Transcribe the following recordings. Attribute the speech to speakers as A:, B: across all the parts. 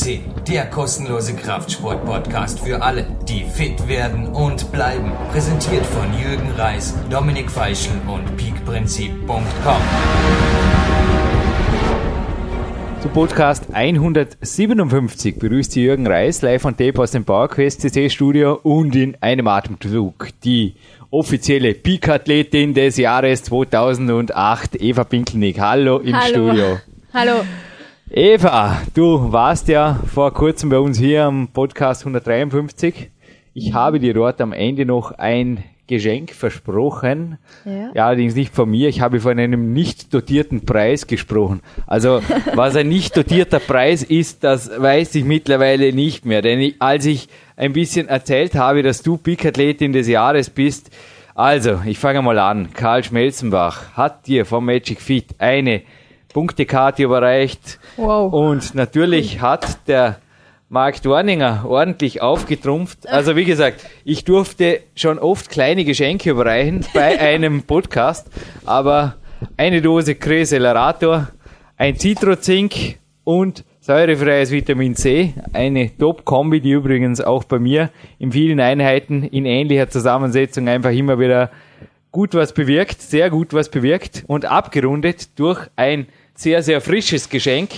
A: FCC, der kostenlose Kraftsport-Podcast für alle, die fit werden und bleiben. Präsentiert von Jürgen Reis, Dominik Feischl und peakprinzip.com.
B: Zu Podcast 157 begrüßt Sie Jürgen Reis live von Tape aus dem PowerQuest CC Studio und in einem Atemzug die offizielle Peak-Athletin des Jahres 2008, Eva Pinkelnick. Hallo im
C: Hallo.
B: Studio.
C: Hallo.
B: Eva, du warst ja vor kurzem bei uns hier am Podcast 153. Ich habe dir dort am Ende noch ein Geschenk versprochen.
C: Ja.
B: Ja, allerdings nicht von mir. Ich habe von einem nicht dotierten Preis gesprochen. Also, was ein nicht dotierter Preis ist, das weiß ich mittlerweile nicht mehr. Denn ich, als ich ein bisschen erzählt habe, dass du Peak-Athletin des Jahres bist, also, ich fange mal an. Karl Schmelzenbach hat dir vom Magic Fit eine Punktekarte überreicht.
C: Wow.
B: Und natürlich hat der Mark Dorninger ordentlich aufgetrumpft. Also wie gesagt, ich durfte schon oft kleine Geschenke überreichen bei einem Podcast, aber eine Dose Accelerator, ein Citrozink und säurefreies Vitamin C, eine Top-Kombi, die übrigens auch bei mir in vielen Einheiten in ähnlicher Zusammensetzung einfach immer wieder gut was bewirkt, sehr gut was bewirkt und abgerundet durch ein sehr, sehr frisches Geschenk.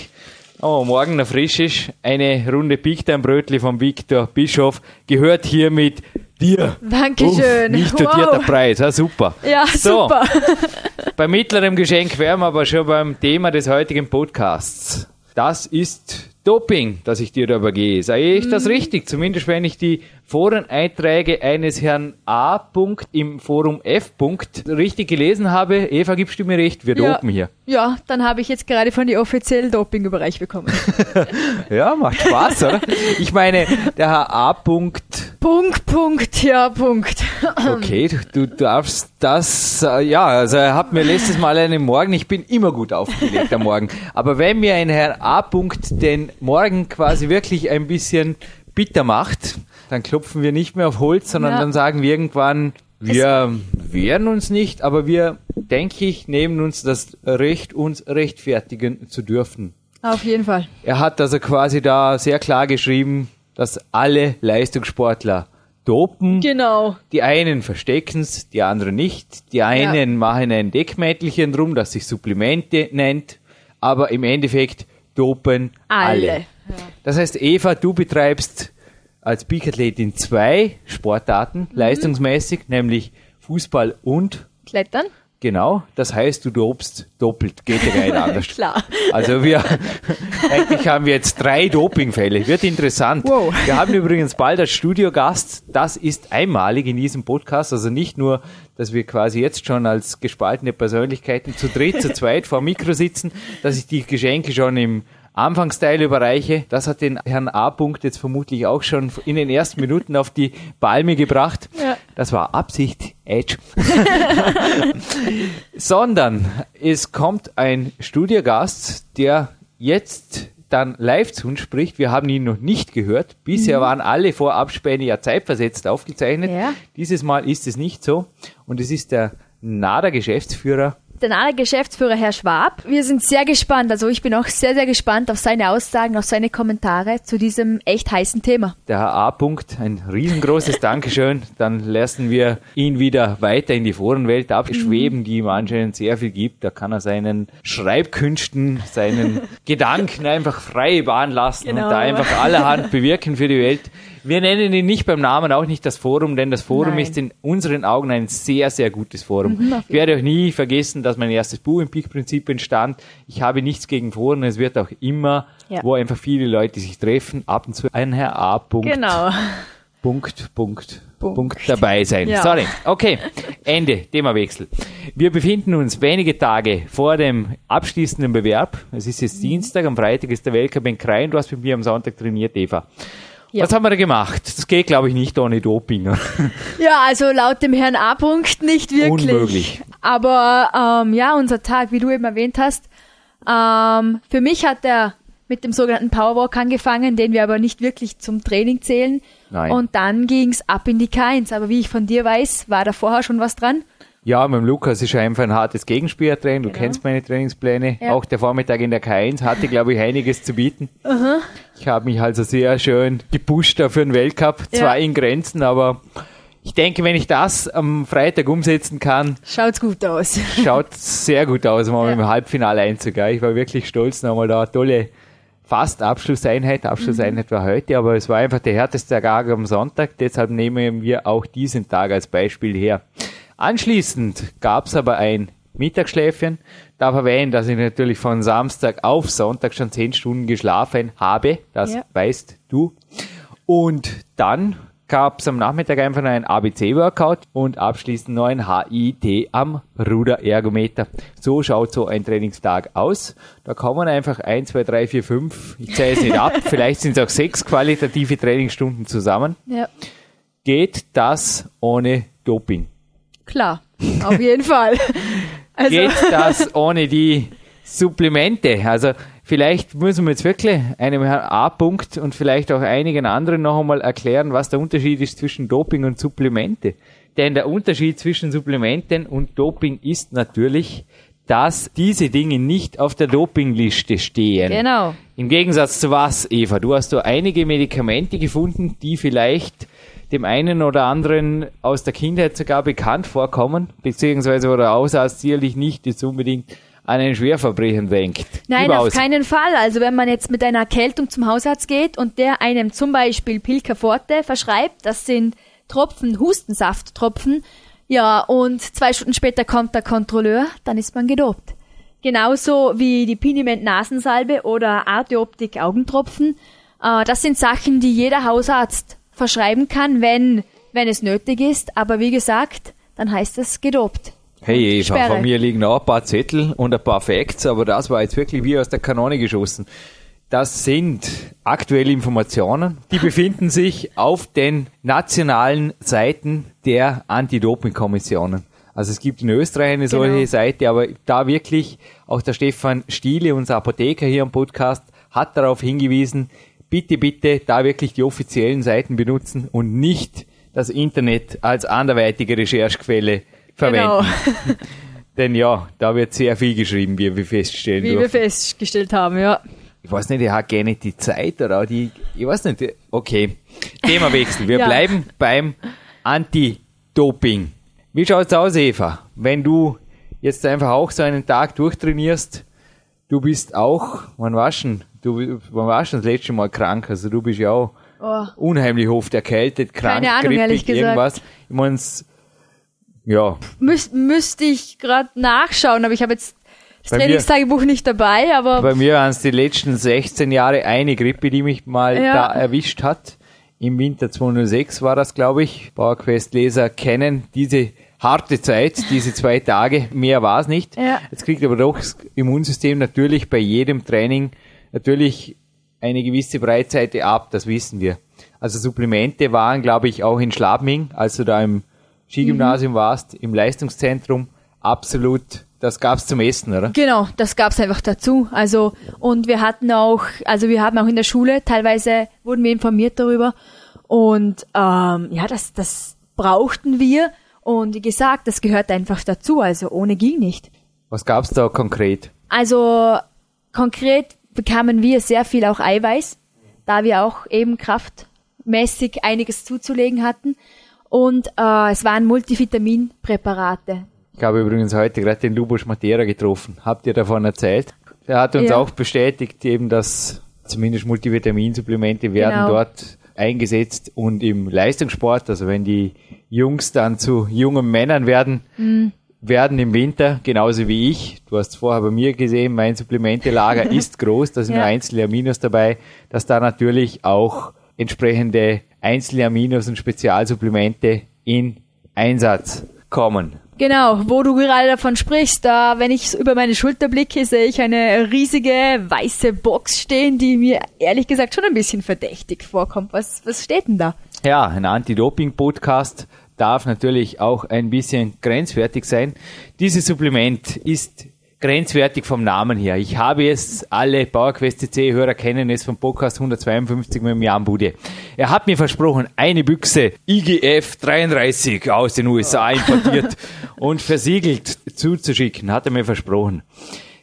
B: Oh, morgen noch frisch ist. Eine Runde Pickdein-Brötli von Viktor Bischof gehört hiermit dir.
C: Dankeschön.
B: Uff, nicht dotierter
C: Wow.
B: Preis, ja, super.
C: Ja,
B: So.
C: super.
B: Bei mittlerem Geschenk wären wir aber schon beim Thema des heutigen Podcasts. Das ist Doping, das ich dir übergehe. Sei ich
C: Mhm.
B: das richtig? Zumindest wenn ich die Foreneinträge eines Herrn A. -Punkt im Forum F. -Punkt richtig gelesen habe. Eva, gibst du mir recht? Wir
C: Ja.
B: dopen hier.
C: Ja, dann habe ich jetzt gerade von die offiziellen Dopingbereich bekommen.
B: Ja, macht Spaß, oder? Ich meine, der Herr A. -Punkt
C: Punkt, Punkt, ja, Punkt.
B: Okay, du, du darfst das, äh, ja, also er hat mir letztes Mal einen Morgen, ich bin immer gut aufgelegt am Morgen, aber wenn mir ein Herr A. -Punkt den Morgen quasi wirklich ein bisschen bitter macht, dann klopfen wir nicht mehr auf Holz, sondern
C: Ja.
B: dann sagen wir irgendwann, wir wehren uns nicht, aber wir, denke ich, nehmen uns das Recht, uns rechtfertigen zu dürfen.
C: Auf jeden Fall.
B: Er hat also quasi da sehr klar geschrieben, dass alle Leistungssportler dopen.
C: Genau.
B: Die einen verstecken's, die anderen nicht. Die einen machen ein Deckmäntelchen drum, das sich Supplemente nennt. Aber im Endeffekt dopen alle.
C: Alle.
B: Das heißt, Eva, du betreibst als Peak-Athletin zwei Sportarten,
C: Mhm.
B: leistungsmäßig, nämlich Fußball und
C: Klettern?
B: Genau, das heißt, du dopst doppelt, geht ja gar nicht anders.
C: Klar.
B: Also wir, eigentlich haben wir jetzt drei Dopingfälle. Wird interessant.
C: Wow.
B: Wir haben übrigens bald als Studiogast, das ist einmalig in diesem Podcast, also nicht nur, dass wir quasi jetzt schon als gespaltene Persönlichkeiten zu dritt, zu zweit vor dem Mikro sitzen, dass ich die Geschenke schon im Anfangsteil überreiche. Das hat den Herrn A. Punkt jetzt vermutlich auch schon in den ersten Minuten auf die Palme gebracht.
C: Ja.
B: Das war Absicht, Edge. Sondern es kommt ein Studiogast, der jetzt dann live zu uns spricht. Wir haben ihn noch nicht gehört. Bisher waren alle Vorabspäne ja zeitversetzt aufgezeichnet.
C: Ja.
B: Dieses Mal ist es nicht so. Und es ist der NADA-Geschäftsführer.
C: Der nahe Geschäftsführer Herr Schwab. Wir sind sehr gespannt, also ich bin auch sehr, sehr gespannt auf seine Aussagen, auf seine Kommentare zu diesem echt heißen Thema.
B: Der Herr A. Punkt, ein riesengroßes Dankeschön. Dann lassen wir ihn wieder weiter in die Forenwelt abschweben, die ihm anscheinend sehr viel gibt. Da kann er seinen Schreibkünsten, seinen Gedanken einfach freie Bahn lassen und
C: Genau.
B: da einfach allerhand bewirken für die Welt. Wir nennen ihn nicht beim Namen, auch nicht das Forum, denn das Forum
C: Nein.
B: ist in unseren Augen ein sehr, sehr gutes Forum.
C: Mhm,
B: ich werde auch nie vergessen, dass mein erstes Buch im Peak-Prinzip entstand. Ich habe nichts gegen Foren, es wird auch immer,
C: Ja.
B: wo einfach viele Leute sich treffen, ab und zu ein Herr A. Punkt,
C: Genau.
B: Punkt, Punkt, Punkt,
C: Punkt.
B: dabei sein.
C: Ja.
B: Sorry. Okay. Ende. Themawechsel. Wir befinden uns wenige Tage vor dem abschließenden Bewerb. Es ist
C: Mhm.
B: jetzt Dienstag, am Freitag ist der Weltcup in Krain. Du hast mit mir am Sonntag trainiert, Eva.
C: Ja.
B: Was haben wir da gemacht? Das geht, glaube ich, nicht ohne Doping.
C: Ja, also laut dem Herrn A. Punkt nicht wirklich.
B: Unmöglich.
C: Aber ähm, ja, unser Tag, wie du eben erwähnt hast, ähm, für mich hat er mit dem sogenannten Powerwalk angefangen, den wir aber nicht wirklich zum Training zählen.
B: Nein.
C: Und dann ging's ab in die K1. Aber wie ich von dir weiß, war da vorher schon was dran.
B: Ja, mit dem Lukas ist einfach ein hartes Gegenspielertraining. Du
C: Genau.
B: kennst meine Trainingspläne.
C: Ja.
B: Auch der Vormittag in der K1 hatte, glaube ich, einiges zu bieten. Ich habe mich also sehr schön gepusht für den Weltcup.
C: Ja.
B: Zwar in Grenzen, aber ich denke, wenn ich das am Freitag umsetzen kann,
C: Schaut's gut aus.
B: schaut sehr gut aus, mal
C: Ja.
B: im Halbfinale einzugehen. Ich war wirklich stolz, nochmal da eine tolle fast Abschlusseinheit. Abschlusseinheit war heute, aber es war einfach der härteste Tag am Sonntag. Deshalb nehmen wir auch diesen Tag als Beispiel her. Anschließend gab es aber ein Mittagsschläfchen. Darf erwähnen, dass ich natürlich von Samstag auf Sonntag schon zehn Stunden geschlafen habe. Das
C: Ja.
B: weißt du. Und dann gab es am Nachmittag einfach noch ein ABC-Workout und abschließend noch ein HIT am Ruderergometer. So schaut so ein Trainingstag aus. Da kommen einfach 1, 2, 3, 4, 5, ich zähle es nicht ab, vielleicht sind es auch sechs qualitative Trainingsstunden zusammen.
C: Ja,
B: Geht das ohne Doping?
C: Klar. Auf jeden Fall. Also,
B: Geht das ohne die Supplemente? Also vielleicht müssen wir jetzt wirklich einem Herrn A-Punkt und vielleicht auch einigen anderen noch einmal erklären, was der Unterschied ist zwischen Doping und Supplemente. Denn der Unterschied zwischen Supplementen und Doping ist natürlich, dass diese Dinge nicht auf der Dopingliste stehen.
C: genau.
B: Im Gegensatz zu was, Eva? Du hast so einige Medikamente gefunden, die vielleicht dem einen oder anderen aus der Kindheit sogar bekannt vorkommen, beziehungsweise wo der Hausarzt sicherlich nicht jetzt unbedingt an ein Schwerverbrechen denkt.
C: Nein,
B: Überaus.
C: auf keinen Fall. Also wenn man jetzt mit einer Erkältung zum Hausarzt geht und der einem zum Beispiel Pilca Forte verschreibt, das sind Tropfen, Hustensafttropfen, ja, und zwei Stunden später kommt der Kontrolleur, dann ist man gedopt. Genauso wie die Piniment Nasensalbe oder Arteoptik Augentropfen. Äh, das sind Sachen, die jeder Hausarzt verschreiben kann, wenn, wenn es nötig ist. Aber wie gesagt, dann heißt es gedopt.
B: Hey Eva,
C: Sperre.
B: von mir liegen auch ein paar Zettel und ein paar Facts, aber das war jetzt wirklich wie aus der Kanone geschossen. Das sind aktuelle Informationen, die befinden sich auf den nationalen Seiten der Anti-Doping-Kommissionen. Also es gibt in Österreich eine solche
C: Genau.
B: Seite, aber da wirklich auch der Stefan Stiele, unser Apotheker hier am Podcast, hat darauf hingewiesen, bitte, bitte da wirklich die offiziellen Seiten benutzen und nicht das Internet als anderweitige Recherchequelle verwenden.
C: Genau,
B: Denn ja, da wird sehr viel geschrieben, wie wir feststellen
C: wie wir
B: dürfen.
C: festgestellt haben, ja.
B: Ich weiß nicht, er hat gerne die Zeit oder auch die, ich weiß nicht, okay. Themawechsel. Wir
C: Ja.
B: bleiben beim Anti-Doping. Wie schaut's aus, Eva? Wenn du jetzt einfach auch so einen Tag durchtrainierst, du bist auch, wann warst du, denn? du, wann warst du das letzte Mal krank? Also du bist ja auch
C: Oh.
B: unheimlich oft erkältet, krank,
C: Keine Ahnung,
B: grippig,
C: ehrlich gesagt.
B: irgendwas. Ich mein's, ja,
C: Müs müsste ich gerade nachschauen, aber ich habe jetzt das
B: Bei mir-
C: Trainingstagebuch nicht dabei, aber
B: Bei mir waren es die letzten 16 Jahre eine Grippe, die mich mal
C: Ja.
B: da erwischt hat. Im Winter 2006 war das, glaube ich. PowerQuest-Leser kennen diese harte Zeit, diese zwei Tage. Mehr war es nicht.
C: Ja.
B: Jetzt kriegt aber doch das Immunsystem natürlich bei jedem Training natürlich eine gewisse Breitseite ab, das wissen wir. Also Supplemente waren, glaube ich, auch in Schlabming, als du da im Skigymnasium
C: Mhm.
B: warst, im Leistungszentrum, absolut, das gab's zum Essen, oder?
C: genau, das gab's einfach dazu. Also und wir hatten auch, also wir haben auch in der Schule teilweise wurden wir informiert darüber und ähm, ja, das das brauchten wir und wie gesagt, das gehört einfach dazu. Also ohne ging nicht.
B: Was gab's da konkret?
C: Also konkret bekamen wir sehr viel auch Eiweiß, da wir auch eben kraftmäßig einiges zuzulegen hatten. Und äh, es waren Multivitaminpräparate.
B: Ich habe übrigens heute gerade den Lubos Matera getroffen. Habt ihr davon erzählt? Er hat uns
C: Ja.
B: auch bestätigt, eben, dass zumindest Multivitaminsupplemente werden
C: Genau.
B: dort eingesetzt und im Leistungssport, also wenn die Jungs dann zu jungen Männern werden,
C: Mhm.
B: werden im Winter, genauso wie ich. Du hast vorher bei mir gesehen, mein Supplementelager ist groß, da sind
C: Ja.
B: nur einzelne Aminos dabei, dass da natürlich auch entsprechende einzelne Aminos und Spezialsupplemente in Einsatz kommen.
C: Genau, wo du gerade davon sprichst, da, wenn ich über meine Schulter blicke, sehe ich eine riesige weiße Box stehen, die mir ehrlich gesagt schon ein bisschen verdächtig vorkommt. Was, was steht denn da?
B: Ja, ein Anti-Doping-Podcast darf natürlich auch ein bisschen grenzwertig sein. Dieses Supplement ist grenzwertig vom Namen her. Ich habe es, alle PowerQuest CC-Hörer kennen es vom Podcast 152 mit dem Jan Bude. Er hat mir versprochen, eine Büchse IGF 33 aus den USA importiert und versiegelt zuzuschicken, hat er mir versprochen.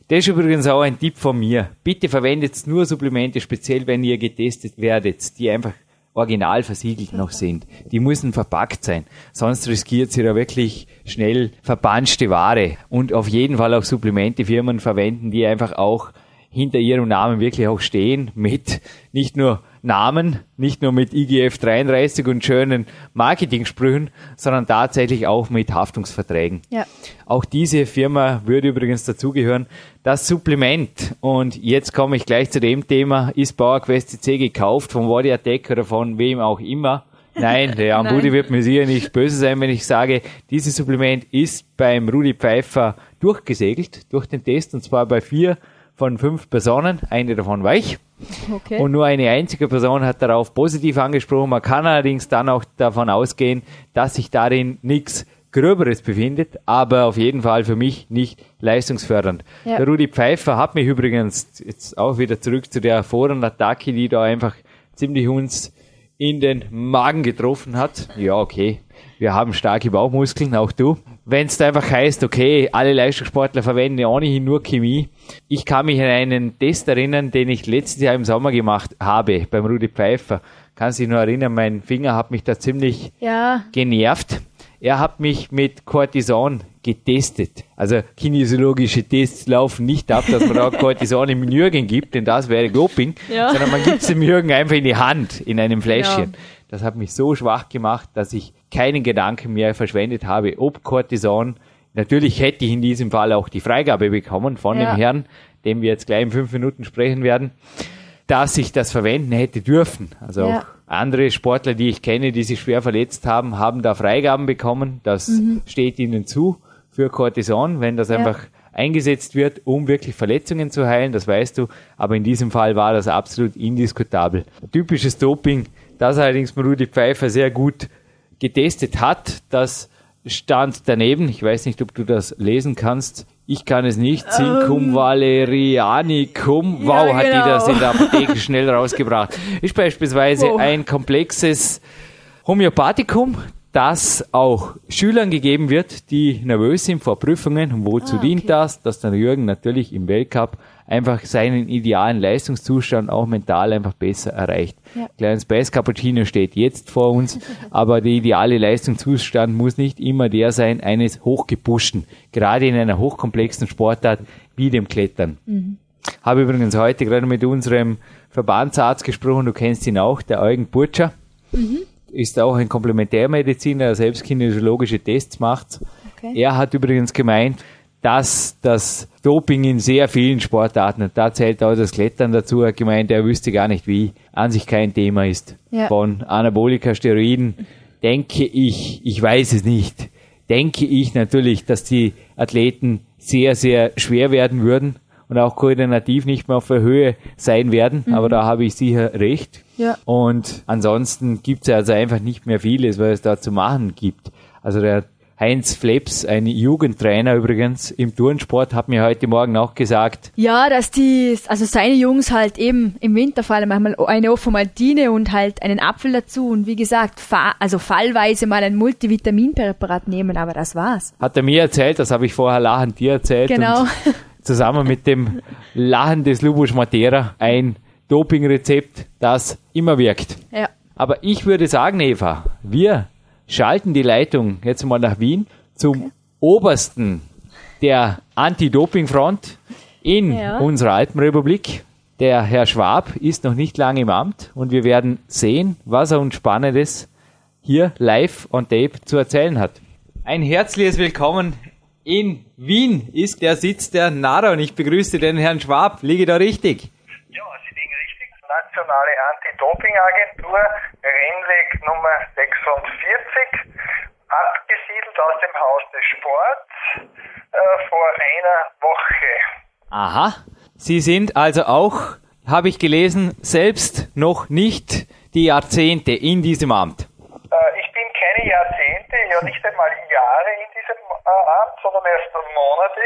B: Das ist übrigens auch ein Tipp von mir. Bitte verwendet nur Supplemente, speziell wenn ihr getestet werdet, die einfach original versiegelt noch sind. Die müssen verpackt sein. Sonst riskiert sie da wirklich schnell verpanschte Ware. Und auf jeden Fall auch Supplementefirmen verwenden, die einfach auch hinter ihrem Namen wirklich auch stehen mit nicht nur Namen, nicht nur mit IGF 33 und schönen Marketingsprüchen, sondern tatsächlich auch mit Haftungsverträgen. Ja. Auch diese Firma würde übrigens dazugehören. Das Supplement, und jetzt komme ich gleich zu dem Thema, ist PowerQuest CC gekauft von Body Attack oder von wem auch immer. Nein, der Jan Rudi wird mir sicher nicht böse sein, wenn ich sage, dieses Supplement ist beim Rudi Pfeiffer durchgesegelt, durch den Test, und zwar bei vier von fünf Personen, eine davon weich. Okay. Und nur eine einzige Person hat darauf positiv angesprochen. Man kann allerdings dann auch davon ausgehen, dass sich darin nichts Gröberes befindet, aber auf jeden Fall für mich nicht leistungsfördernd. Ja. Der Rudi Pfeiffer hat mich übrigens jetzt auch wieder zurück zu der Forenattacke, die da einfach ziemlich uns in den Magen getroffen hat. Ja, okay. Wir haben starke Bauchmuskeln, auch du wenn es einfach heißt, okay, alle Leistungssportler verwenden ohnehin nur Chemie. Ich kann mich an einen Test erinnern, den ich letztes Jahr im Sommer gemacht habe beim Rudi Pfeiffer. Kann sich nur erinnern, mein Finger hat mich da ziemlich ja. genervt. Er hat mich mit Cortison getestet. Also kinesiologische Tests laufen nicht ab, dass man auch Cortison im Jürgen gibt, denn das wäre Doping, ja. sondern man gibt es dem Jürgen einfach in die Hand, in einem Fläschchen. Ja. Das hat mich so schwach gemacht, dass ich keinen Gedanken mehr verschwendet habe, ob Cortison. Natürlich hätte ich in diesem Fall auch die Freigabe bekommen von ja. dem Herrn, dem wir jetzt gleich in fünf Minuten sprechen werden, dass ich das verwenden hätte dürfen. Also ja. auch andere Sportler, die ich kenne, die sich schwer verletzt haben, haben da Freigaben bekommen. Das mhm. steht ihnen zu für Cortison, wenn das ja. einfach eingesetzt wird, um wirklich Verletzungen zu heilen, das weißt du. Aber in diesem Fall war das absolut indiskutabel. Typisches Doping, das allerdings Rudi Pfeiffer sehr gut getestet hat. Das stand daneben. Ich weiß nicht, ob du das lesen kannst. Ich kann es nicht. Zincum um, ähm. valerianicum. Wow, ja, hat die das in der Apotheke schnell rausgebracht. Ist beispielsweise wow. ein komplexes Homöopathikum, das auch Schülern gegeben wird, die nervös sind vor Prüfungen. Und wozu ah, okay. dient das? Dass der Jürgen natürlich im Weltcup einfach seinen idealen Leistungszustand auch mental einfach besser erreicht. Ja. Kleines Space Cappuccino steht jetzt vor uns, aber der ideale Leistungszustand muss nicht immer der sein eines hochgepuschten, gerade in einer hochkomplexen Sportart wie dem Klettern. Mhm. Habe übrigens heute gerade mit unserem Verbandsarzt gesprochen, du kennst ihn auch, der Eugen Burtscher. Mhm. Ist auch ein Komplementärmediziner, der selbst kinesiologische Tests macht. Okay. Er hat übrigens gemeint, dass das Doping in sehr vielen Sportarten, und da zählt auch das Klettern dazu, hat gemeint, er wüsste gar nicht wie, an sich kein Thema ist. Ja. Von Anabolika, Steroiden, denke ich, ich weiß es nicht, denke ich natürlich, dass die Athleten sehr, sehr schwer werden würden und auch koordinativ nicht mehr auf der Höhe sein werden, mhm. aber da habe ich sicher recht. Ja. Und ansonsten gibt es also einfach nicht mehr vieles, was es da zu machen gibt. Also der Heinz Fleps, ein Jugendtrainer übrigens im Turnsport, hat mir heute Morgen auch gesagt.
C: Ja, dass die, also seine Jungs halt eben im Winter vor allem manchmal eine Offomaltine und halt einen Apfel dazu und wie gesagt, fa also fallweise mal ein Multivitaminpräparat nehmen, aber das war's.
B: Hat er mir erzählt, das habe ich vorher lachend dir erzählt. Genau. zusammen mit dem Lachen des Lubos Matera ein Dopingrezept, das immer wirkt. Ja. Aber ich würde sagen, Eva, wir schalten die Leitung jetzt mal nach Wien zum okay. obersten der Anti-Doping-Front in ja. unserer Alpenrepublik. Der Herr Schwab ist noch nicht lange im Amt und wir werden sehen, was er uns Spannendes hier live on tape zu erzählen hat. Ein herzliches Willkommen in Wien ist der Sitz der NARA und ich begrüße den Herrn Schwab. Liege da richtig?
D: Ja, Sie liegen richtig. Nationale Anti-Doping-Agentur, Rennweg Nummer 46, abgesiedelt aus dem Haus des Sports äh, vor einer Woche.
B: Aha. Sie sind also auch, habe ich gelesen, selbst noch nicht die Jahrzehnte in diesem Amt.
D: Äh, ich bin keine Jahrzehnte, ja nicht einmal Jahre in diesem äh, Amt, sondern erst Monate.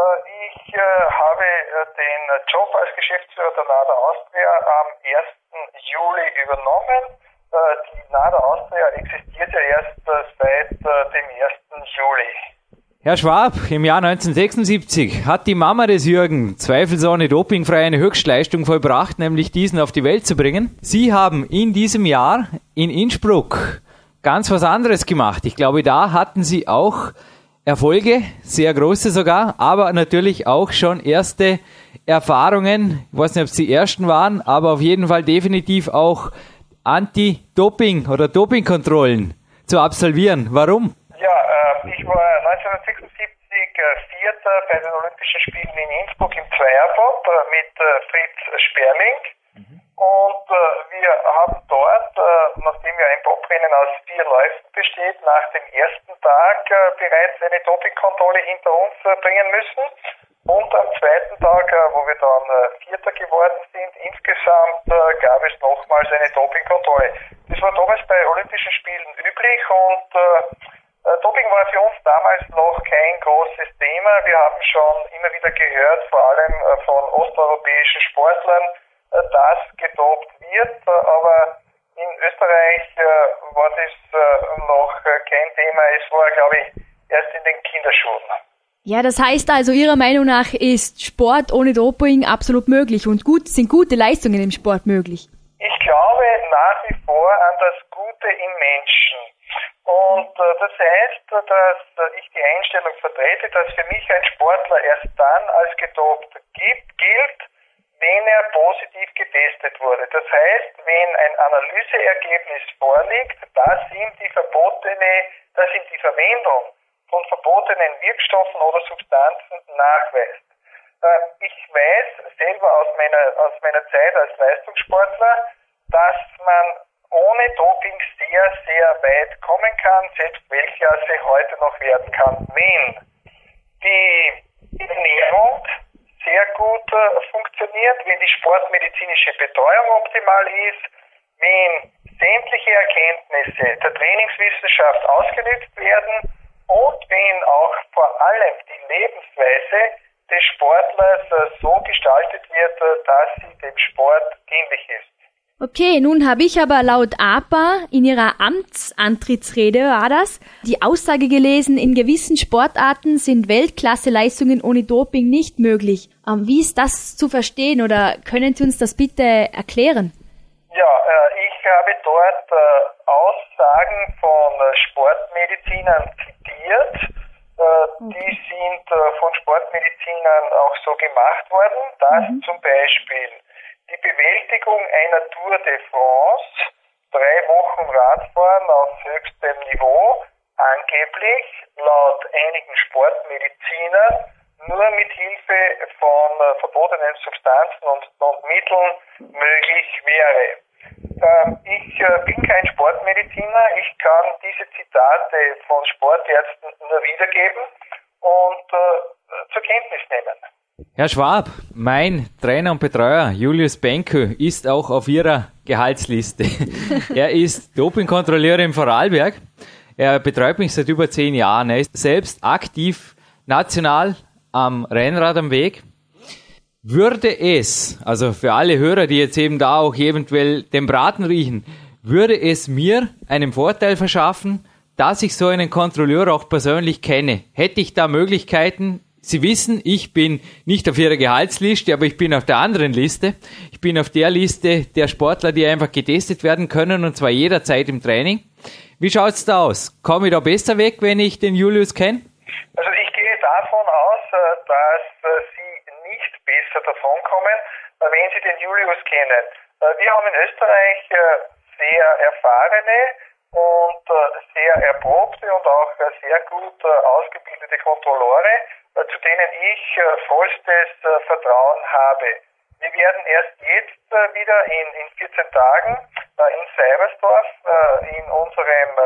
D: Ich habe den Job als Geschäftsführer der NADA Austria am 1. Juli übernommen. Die NADA Austria existiert ja erst seit dem 1. Juli.
B: Herr Schwab, im Jahr 1976 hat die Mama des Jürgen zweifelsohne dopingfrei eine Höchstleistung vollbracht, nämlich diesen auf die Welt zu bringen. Sie haben in diesem Jahr in Innsbruck ganz was anderes gemacht. Ich glaube, da hatten Sie auch Erfolge, sehr große sogar, aber natürlich auch schon erste Erfahrungen. Ich weiß nicht, ob es die ersten waren, aber auf jeden Fall definitiv auch Anti-Doping oder Dopingkontrollen zu absolvieren. Warum?
D: Ja, äh, ich war 1976 äh, Vierter bei den Olympischen Spielen in Innsbruck im Zweierbob äh, mit äh, Fritz Sperling. Mhm. Und äh, wir haben dort, äh, nachdem ja ein Bobrennen aus vier Läufen besteht, nach dem ersten Tag bereits eine Dopingkontrolle hinter uns bringen müssen. Und am zweiten Tag, wo wir dann Vierter geworden sind, insgesamt gab es nochmals eine Dopingkontrolle. Das war damals bei Olympischen Spielen üblich und äh, Doping war für uns damals noch kein großes Thema. Wir haben schon immer wieder gehört, vor allem äh, von osteuropäischen Sportlern, äh, dass gedopt wird. Aber in Österreich war das noch kein Thema. Es war, glaube ich, erst in den Kinderschuhen.
C: Ja, das heißt also, Ihrer Meinung nach ist Sport ohne Doping absolut möglich und gut, sind gute Leistungen im Sport möglich?
D: Ich glaube nach wie vor an das Gute im Menschen. Und äh, das heißt, dass ich die Einstellung vertrete, dass für mich ein Sportler erst dann als gedopt gibt, gilt, getestet wurde. Das heißt, wenn ein Analyseergebnis vorliegt, dass ihm die verbotene, dass ihm die Verwendung von verbotenen Wirkstoffen oder Substanzen nachweist. Äh, ich weiß selber aus meiner, aus meiner Zeit als Leistungssportler, dass man ohne Doping sehr, sehr weit kommen kann, selbst Weltklasse heute noch werden kann, wenn die Ernährung sehr gut äh, funktioniert, wenn die sportmedizinische Betreuung optimal ist, wenn sämtliche Erkenntnisse der Trainingswissenschaft ausgenutzt werden und wenn auch vor allem die Lebensweise des Sportlers äh, so gestaltet wird, äh, dass sie dem Sport dienlich ist.
C: Okay, nun habe ich aber laut APA in ihrer Amtsantrittsrede war das, die Aussage gelesen, in gewissen Sportarten sind Weltklasseleistungen ohne Doping nicht möglich. Ähm, wie ist das zu verstehen oder können Sie uns das bitte erklären?
D: Ja, äh, ich habe dort äh, Aussagen von äh, Sportmedizinern zitiert. Die sind von Sportmedizinern auch so gemacht worden, dass mhm. zum Beispiel die Bewältigung einer Tour de France, drei Wochen Radfahren auf höchstem Niveau, angeblich laut einigen Sportmedizinern nur mit Hilfe von äh, verbotenen Substanzen und, und Mitteln möglich wäre. Ähm, ich äh, bin kein Sportmediziner, ich kann diese Zitate von Sportärzten nur wiedergeben und äh, zur Kenntnis nehmen.
B: Herr Schwab, mein Trainer und Betreuer Julius Benke ist auch auf Ihrer Gehaltsliste. er ist Dopingkontrolleur im Vorarlberg. Er betreut mich seit über zehn Jahren. Er ist selbst aktiv national am Rennrad am Weg. Würde es, also für alle Hörer, die jetzt eben da auch eventuell den Braten riechen, würde es mir einen Vorteil verschaffen, dass ich so einen Kontrolleur auch persönlich kenne? Hätte ich da Möglichkeiten, Sie wissen, ich bin nicht auf Ihrer Gehaltsliste, aber ich bin auf der anderen Liste. Ich bin auf der Liste der Sportler, die einfach getestet werden können und zwar jederzeit im Training. Wie schaut's da aus? Komme ich da besser weg, wenn ich den Julius kenne?
D: Also ich gehe davon aus, äh, dass äh, Sie nicht besser davonkommen, äh, wenn Sie den Julius kennen. Wir haben in Österreich sehr erfahrene und sehr erprobte und auch sehr gut ausgebildete Kontrolleure zu denen ich äh, vollstes äh, Vertrauen habe. Wir werden erst jetzt wieder in, in 14 Tagen in Seibersdorf in unserem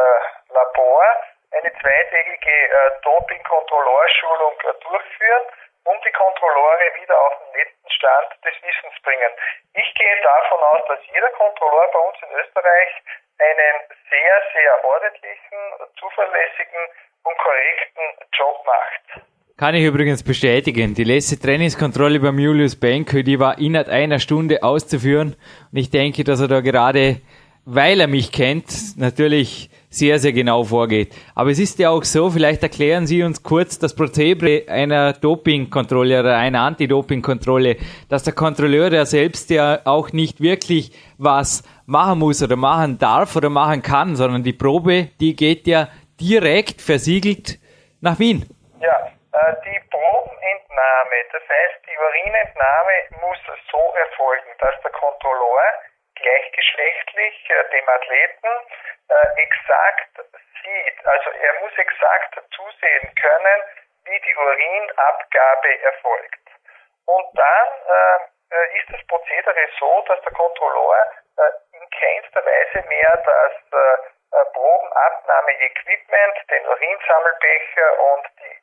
D: Labor eine zweitägige Doping-Kontrollorschulung durchführen, um die Kontrolleure wieder auf den letzten Stand des Wissens bringen. Ich gehe davon aus, dass jeder Kontrolleur bei uns in Österreich einen sehr, sehr ordentlichen, zuverlässigen und korrekten Job macht.
B: Kann ich übrigens bestätigen. Die letzte Trainingskontrolle beim Julius Benke, die war innerhalb einer Stunde auszuführen. Und ich denke, dass er da gerade, weil er mich kennt, natürlich sehr, sehr genau vorgeht. Aber es ist ja auch so, vielleicht erklären Sie uns kurz das Prozedere einer Dopingkontrolle oder einer Anti-Doping-Kontrolle, dass der Kontrolleur, der selbst ja auch nicht wirklich was machen muss oder machen darf oder machen kann, sondern die Probe, die geht ja direkt versiegelt nach Wien.
D: Äh, die Probenentnahme, das heißt, die Urinentnahme muss so erfolgen, dass der Kontrolleur gleichgeschlechtlich äh, dem Athleten äh, exakt sieht, also er muss exakt zusehen können, wie die Urinabgabe erfolgt. Und dann ist das Prozedere so, dass der Kontrolleur in keinster Weise mehr das Probenabnahme-Equipment, den Urinsammelbecher und die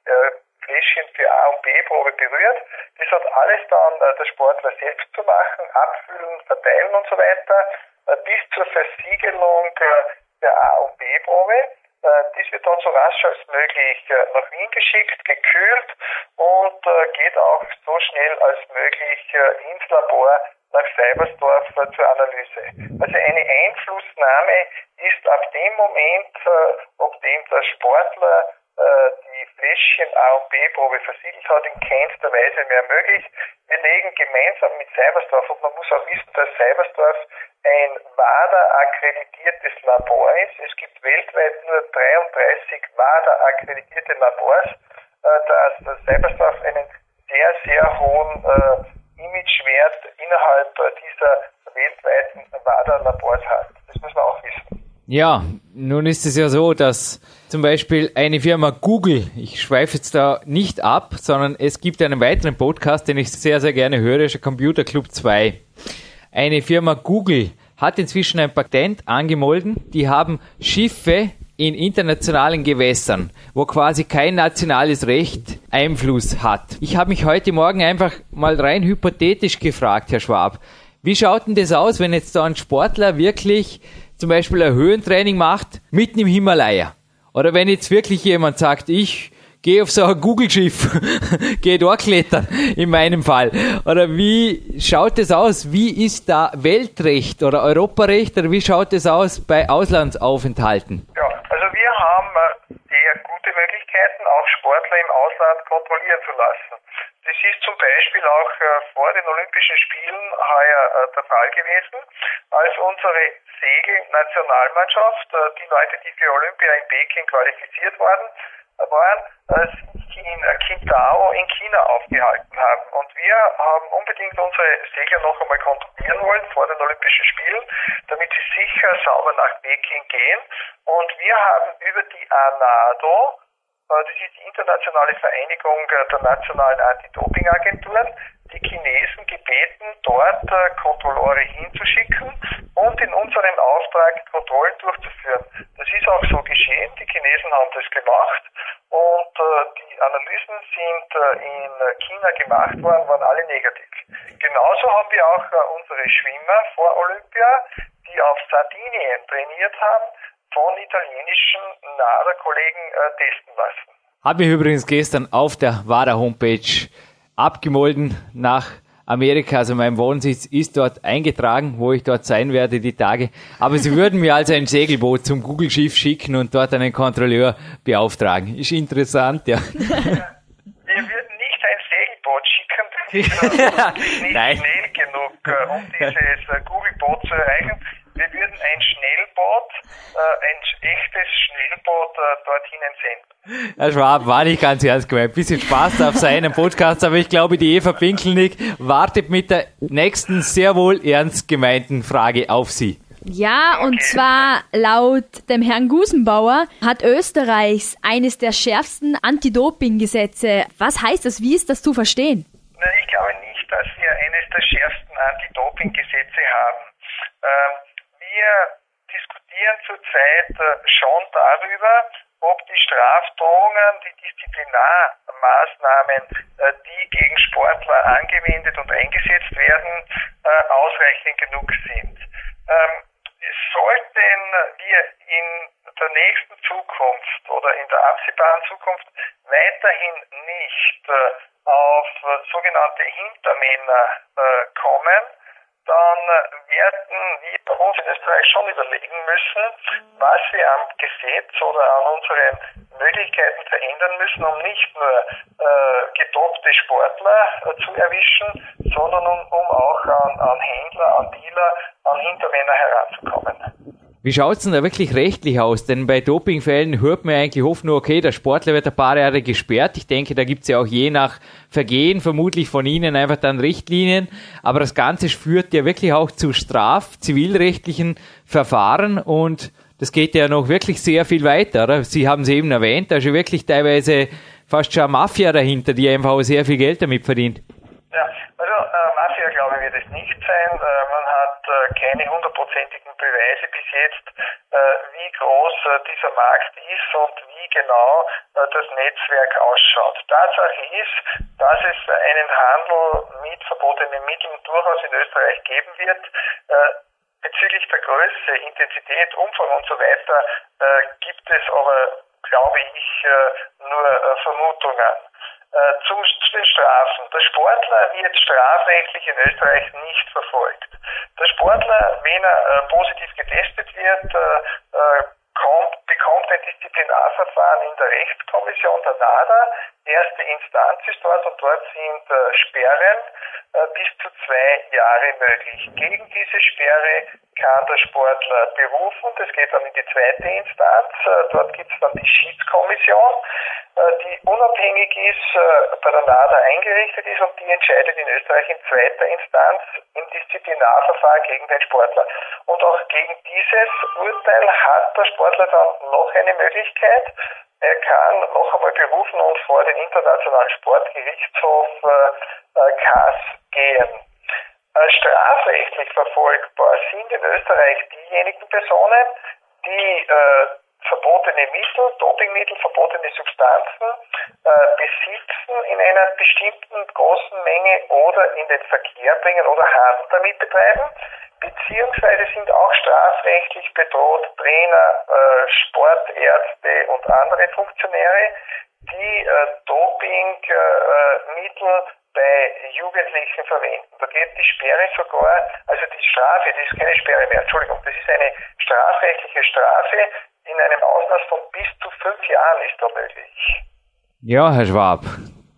D: Fläschchen für A- und B-Probe berührt. Das hat alles dann äh, der Sportler selbst zu machen, abfüllen, verteilen und so weiter, äh, bis zur Versiegelung äh, der A- und B-Probe. Das wird dann so rasch als möglich nach Wien geschickt, gekühlt und geht auch so schnell als möglich ins Labor nach Seibersdorf zur Analyse. Also eine Einflussnahme ist ab dem Moment, ob dem der Sportler die Fläschchen A und B-Probe versiegelt hat, in keinster Weise mehr möglich. Wir legen gemeinsam mit Seibersdorf und man muss auch wissen, dass Seibersdorf ein WADA-akkreditiertes Labor ist. Es gibt weltweit nur 33 WADA-akkreditierte Labors, äh, dass Cyberstorf einen sehr, sehr hohen äh, Imagewert innerhalb dieser weltweiten WADA-Labors hat. Das muss man auch wissen.
B: Ja, nun ist es ja so, dass zum Beispiel eine Firma Google, ich schweife jetzt da nicht ab, sondern es gibt einen weiteren Podcast, den ich sehr, sehr gerne höre, ist der Computer Club 2 eine Firma Google hat inzwischen ein Patent angemolden. Die haben Schiffe in internationalen Gewässern, wo quasi kein nationales Recht Einfluss hat. Ich habe mich heute Morgen einfach mal rein hypothetisch gefragt, Herr Schwab, wie schaut denn das aus, wenn jetzt da ein Sportler wirklich zum Beispiel ein Höhentraining macht, mitten im Himalaya? Oder wenn jetzt wirklich jemand sagt, ich geh auf so ein Google-Schiff, geh dort klettern, in meinem Fall. Oder wie schaut es aus? Wie ist da Weltrecht oder Europarecht oder wie schaut es aus bei Auslandsaufenthalten?
D: Ja, also wir haben äh, sehr gute Möglichkeiten, auch Sportler im Ausland kontrollieren zu lassen. Das ist zum Beispiel auch äh, vor den Olympischen Spielen heuer äh, der Fall gewesen, als unsere Segel-Nationalmannschaft, die Leute, die für Olympia in Peking qualifiziert waren, waren, sich in Qingdao in China aufgehalten haben. Und wir haben unbedingt unsere Segler noch einmal kontrollieren wollen vor den Olympischen Spielen, damit sie sicher sauber nach Peking gehen. Und wir haben über die ANADO, äh, das ist die internationale Vereinigung der nationalen Anti-Doping-Agenturen, die Chinesen gebeten, dort äh, Kontrolleure hinzuschicken und in unserem Auftrag Kontrollen durchzuführen. Das ist auch so geschehen. Die Chinesen haben das gemacht und äh, die Analysen sind äh, in China gemacht worden, waren alle negativ. Genauso haben wir auch unsere Schwimmer vor Olympia, die auf Sardinien trainiert haben, von italienischen NADA-Kollegen testen lassen.
B: Habe ich übrigens gestern auf der WADA-Homepage abgemolden nach Amerika, also mein Wohnsitz ist dort eingetragen, wo ich dort sein werde die Tage. Aber sie würden mir also ein Segelboot zum Google-Schiff schicken und dort einen Kontrolleur beauftragen. Ist interessant, ja.
D: Wir würden nicht ein Segelboot schicken, das ist nicht
B: Nein.
D: schnell genug, äh, um dieses äh, Google-Boot zu erreichen. Wir würden ein Schnellboot, äh, ein echtes Schnellboot äh, dorthin entsenden.
B: Herr Schwab, war nicht ganz ernst gemeint. Bisschen Spaß auf seinem Podcast, aber ich glaube, die Eva Pinkelnick wartet mit der nächsten sehr wohl ernst gemeinten Frage auf Sie.
C: Ja, und zwar laut dem Herrn Gusenbauer hat Österreichs eines der schärfsten Anti-Doping-Gesetze. Was heißt das? Wie ist das zu verstehen?
D: Na, ich glaube nicht, dass wir eines der schärfsten Anti-Doping-Gesetze haben. Ähm, wir diskutieren zurzeit äh, schon darüber, ob die Strafdrohungen, die Disziplinarmaßnahmen, äh, die gegen Sportler angewendet und eingesetzt werden, äh, ausreichend genug sind. Ähm, sollten wir in der nächsten Zukunft oder in der absehbaren Zukunft weiterhin nicht auf sogenannte Hintermänner kommen, dann werden wir uns in Österreich schon überlegen müssen, was wir am Gesetz oder an unseren Möglichkeiten verändern müssen, um nicht nur äh, gedoppte Sportler äh, zu erwischen, sondern um, um auch an, an Händler, an Dealer, an Hintermänner heranzukommen.
B: Wie schaut es denn da wirklich rechtlich aus? Denn bei Dopingfällen hört man eigentlich oft nur, okay, der Sportler wird ein paar Jahre gesperrt. Ich denke, da gibt es ja auch je nach Vergehen vermutlich von Ihnen einfach dann Richtlinien. Aber das Ganze führt ja wirklich auch zu straf-, zivilrechtlichen Verfahren und das geht ja noch wirklich sehr viel weiter. Oder? Sie haben es eben erwähnt, da ist ja wirklich teilweise fast schon eine Mafia dahinter, die einfach auch sehr viel Geld damit verdient.
D: Ja, also äh, Mafia glaube ich wird es nicht sein. Äh, äh, keine hundertprozentigen Beweise bis jetzt, äh, wie groß äh, dieser Markt ist und wie genau äh, das Netzwerk ausschaut. Tatsache ist, dass es einen Handel mit verbotenen Mitteln durchaus in Österreich geben wird. Bezüglich der Größe, Intensität, Umfang und so weiter gibt es aber, glaube ich, nur Vermutungen. Äh, zu, zu den Strafen. Der Sportler wird strafrechtlich in Österreich nicht verfolgt. Der Sportler, wenn er äh, positiv getestet wird, äh, äh kommt, bekommt ein Disziplinarverfahren in der Rechtskommission der NADA. Erste Instanz ist dort und dort sind äh, Sperren äh, bis zu zwei Jahre möglich. Gegen diese Sperre kann der Sportler berufen. Das geht dann in die zweite Instanz. Dort gibt es dann die Schiedskommission. Äh, die unabhängig ist, äh, bei der NADA eingerichtet ist und die entscheidet in Österreich in zweiter Instanz im Disziplinarverfahren gegen den Sportler. Und auch gegen dieses Urteil hat der Sportler dann noch eine Möglichkeit. Er kann noch einmal berufen und vor den Internationalen Sportgerichtshof äh, CAS gehen. Strafrechtlich verfolgbar sind in Österreich diejenigen Personen, die äh, verbotene Mittel, Dopingmittel, verbotene Substanzen äh, besitzen in einer bestimmten großen Menge oder in den Verkehr bringen oder Handel damit betreiben, beziehungsweise sind auch strafrechtlich bedroht Trainer, äh, Sportärzte und andere Funktionäre, die äh, Dopingmittel äh, bei Jugendlichen verwenden. Da geht die Sperre sogar, also die Strafe, das ist keine Sperre mehr, Entschuldigung, das ist eine strafrechtliche Strafe, in einem Ausmaß von bis zu fünf Jahren ist da möglich.
B: Ja, Herr Schwab,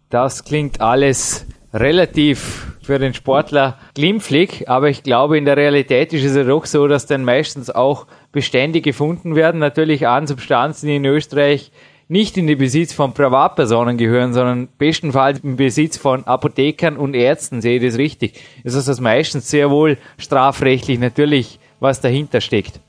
B: das klingt alles relativ für den Sportler glimpflich, aber ich glaube, in der Realität ist es ja doch so, dass dann meistens auch Bestände gefunden werden, natürlich an Substanzen, die in Österreich nicht in den Besitz von Privatpersonen gehören, sondern bestenfalls im Besitz von Apothekern und Ärzten, sehe ich das richtig. Es ist das meistens sehr wohl strafrechtlich natürlich, was dahinter steckt.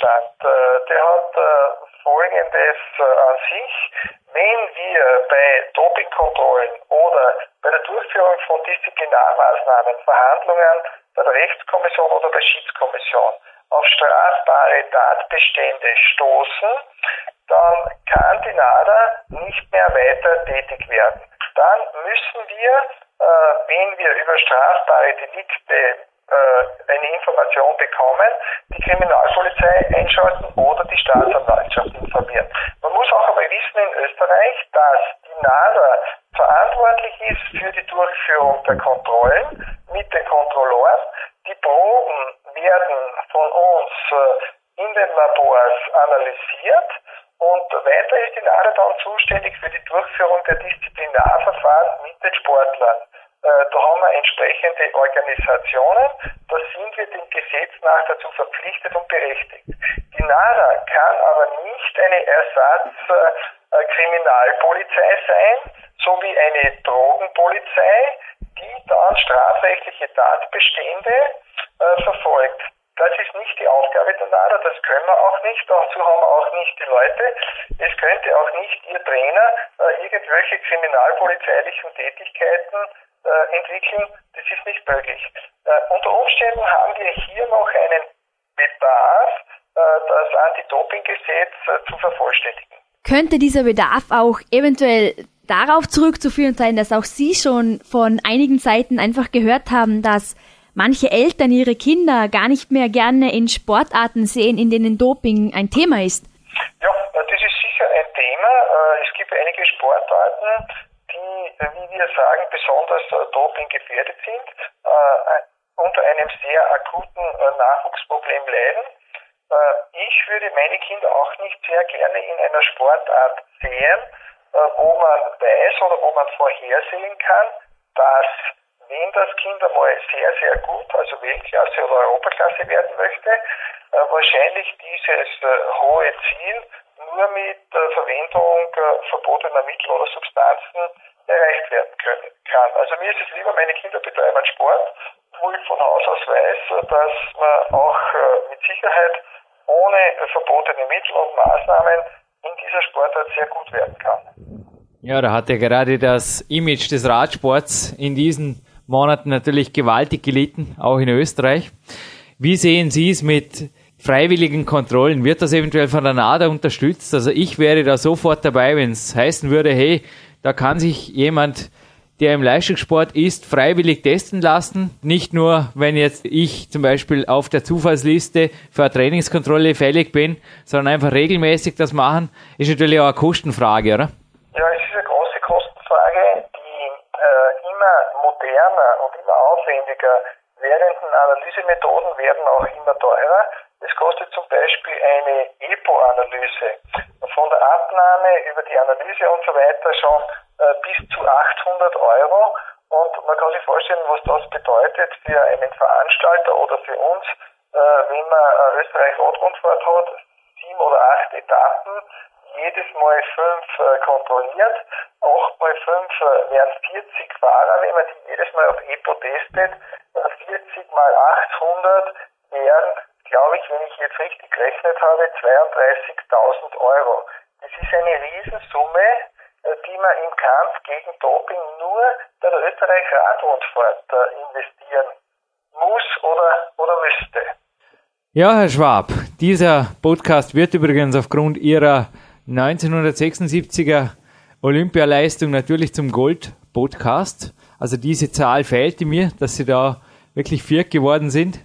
D: Tatbestand, äh, der hat äh, Folgendes an sich. Wenn wir bei Dopingkontrollen oder bei der Durchführung von Disziplinarmaßnahmen, Verhandlungen bei der Rechtskommission oder der Schiedskommission auf strafbare Tatbestände stoßen, dann kann die NADA nicht mehr weiter tätig werden. Dann müssen wir, wenn wir über strafbare Delikte äh, eine Information bekommen, die Kriminalpolizei einschalten oder die Staatsanwaltschaft informieren. Man muss auch einmal wissen in Österreich, dass die NADA verantwortlich ist für die Durchführung der Kontrollen mit den Kontrolloren. Die Proben werden von uns äh, in den Labors analysiert und weiter ist die NADA dann zuständig für die Durchführung der Disziplinarverfahren mit den Sportlern. Äh, da haben wir entsprechende Organisationen, da sind wir dem Gesetz nach dazu verpflichtet und berechtigt. Die NARA kann aber nicht eine Ersatzkriminalpolizei äh, sein, so wie eine Drogenpolizei, die dann strafrechtliche Tatbestände äh, verfolgt. Das ist nicht die Aufgabe der NADA, das können wir auch nicht, dazu haben wir auch nicht die Leute. Es könnte auch nicht Ihr Trainer äh, irgendwelche kriminalpolizeilichen Tätigkeiten äh, entwickeln, das ist nicht möglich. Äh, unter Umständen haben wir hier noch einen Bedarf, äh, das Anti-Doping-Gesetz äh, zu vervollständigen.
C: Könnte dieser Bedarf auch eventuell darauf zurückzuführen sein, dass auch Sie schon von einigen Seiten einfach gehört haben, dass manche Eltern ihre Kinder gar nicht mehr gerne in Sportarten sehen, in denen Doping ein Thema ist?
D: Ja, das ist sicher ein Thema. Äh, es gibt einige Sportarten, äh, wie wir sagen, besonders äh, Doping gefährdet sind, unter einem sehr akuten Nachwuchsproblem leiden. Ich würde meine Kinder auch nicht sehr gerne in einer Sportart sehen, wo man weiß oder wo man vorhersehen kann, dass wenn das Kind einmal sehr, sehr gut, also Weltklasse oder Europaklasse werden möchte, wahrscheinlich dieses hohe Ziel nur mit Verwendung verbotener Mittel oder Substanzen erreicht werden können, kann. Also mir ist es lieber, meine Kinder betreiben Sport, wo ich von Haus aus weiß, dass man auch mit Sicherheit ohne verbotene Mittel und Maßnahmen in dieser Sportart sehr gut werden kann.
B: Ja, da hat ja gerade das Image des Radsports in diesen Monaten natürlich gewaltig gelitten, auch in Österreich. Wie sehen Sie es mit freiwilligen Kontrollen? Wird das eventuell von der NADA unterstützt? Also ich wäre da sofort dabei, wenn es heißen würde, hey, da kann sich jemand, der im Leistungssport ist, freiwillig testen lassen. Nicht nur, wenn jetzt ich zum Beispiel auf der Zufallsliste für eine Trainingskontrolle fällig bin, sondern einfach regelmäßig das machen, ist natürlich auch eine Kostenfrage, oder?
D: Ja, es ist eine große Kostenfrage, die äh, immer moderner und immer aufwendiger werdenden Analysemethoden werden auch immer teurer. Es kostet zum Beispiel eine EPO-Analyse von der Abnahme über die Analyse und so weiter schon äh, bis zu 800 Euro. Und man kann sich vorstellen, was das bedeutet für einen Veranstalter oder für uns, äh, wenn man äh, Österreich-Rotgrundfahrt hat, sieben oder acht Etappen, jedes Mal fünf äh, kontrolliert, acht mal fünf äh, wären 40 Fahrer, wenn man die jedes Mal auf EPO testet, 40 mal 800 wären glaube ich, wenn ich jetzt richtig gerechnet habe, 32.000 Euro. Das ist eine Riesensumme, äh, die man im Kampf gegen Doping nur der Österreich Radrundfahrt äh, investieren muss oder, oder müsste.
B: Ja, Herr Schwab, dieser Podcast wird übrigens aufgrund Ihrer 1976er Olympialeistung natürlich zum Gold-Podcast. Also diese Zahl fehlte mir, dass Sie da wirklich viert geworden sind.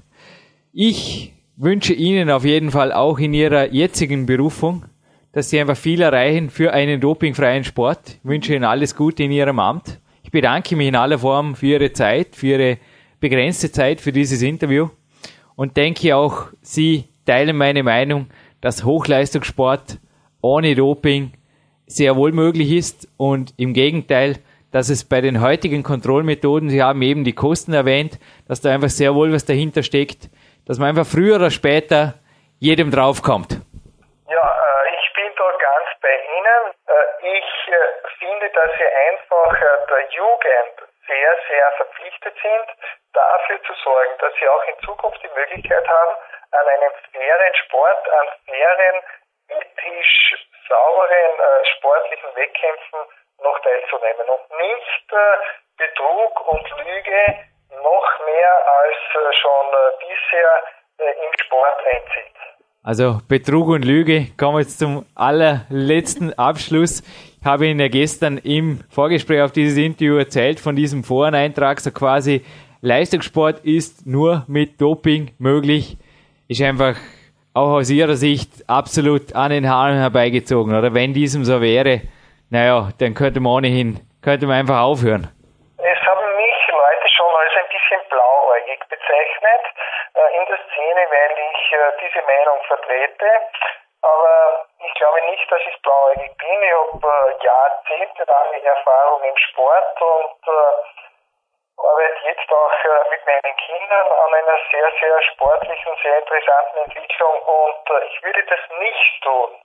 B: Ich wünsche Ihnen auf jeden Fall auch in Ihrer jetzigen Berufung, dass Sie einfach viel erreichen für einen dopingfreien Sport. Ich wünsche Ihnen alles Gute in Ihrem Amt. Ich bedanke mich in aller Form für Ihre Zeit, für Ihre begrenzte Zeit für dieses Interview und denke auch, Sie teilen meine Meinung, dass Hochleistungssport ohne Doping sehr wohl möglich ist und im Gegenteil, dass es bei den heutigen Kontrollmethoden, Sie haben eben die Kosten erwähnt, dass da einfach sehr wohl was dahinter steckt, dass man einfach früher oder später jedem draufkommt.
D: Ja, äh, ich bin da ganz bei Ihnen. Äh, ich äh, finde, dass Sie einfach der Jugend sehr, sehr verpflichtet sind, dafür zu sorgen, dass sie auch in Zukunft die Möglichkeit haben, an einem fairen Sport, an fairen, ethisch sauberen sportlichen Wettkämpfen noch teilzunehmen und nicht Betrug und Lüge noch mehr als äh, schon äh, bisher äh, im Sport einzieht.
B: Also Betrug und Lüge. Kommen wir jetzt zum allerletzten Abschluss. Ich habe Ihnen ja gestern im Vorgespräch auf dieses Interview erzählt von diesem Foreneintrag, so quasi Leistungssport ist nur mit Doping möglich. Ist einfach auch aus Ihrer Sicht absolut an den Haaren herbeigezogen. Oder wenn diesem so wäre, naja, dann könnte man ohnehin, könnte man einfach aufhören.
D: Es haben bisschen blauäugig bezeichnet äh, in der Szene, weil ich äh, diese Meinung vertrete. Aber ich glaube nicht, dass ich blauäugig bin. Ich habe äh, jahrzehntelange Erfahrung im Sport und äh, arbeite jetzt auch äh, mit meinen Kindern an einer sehr, sehr sportlichen, sehr interessanten Entwicklung. Und äh, ich würde das nicht tun,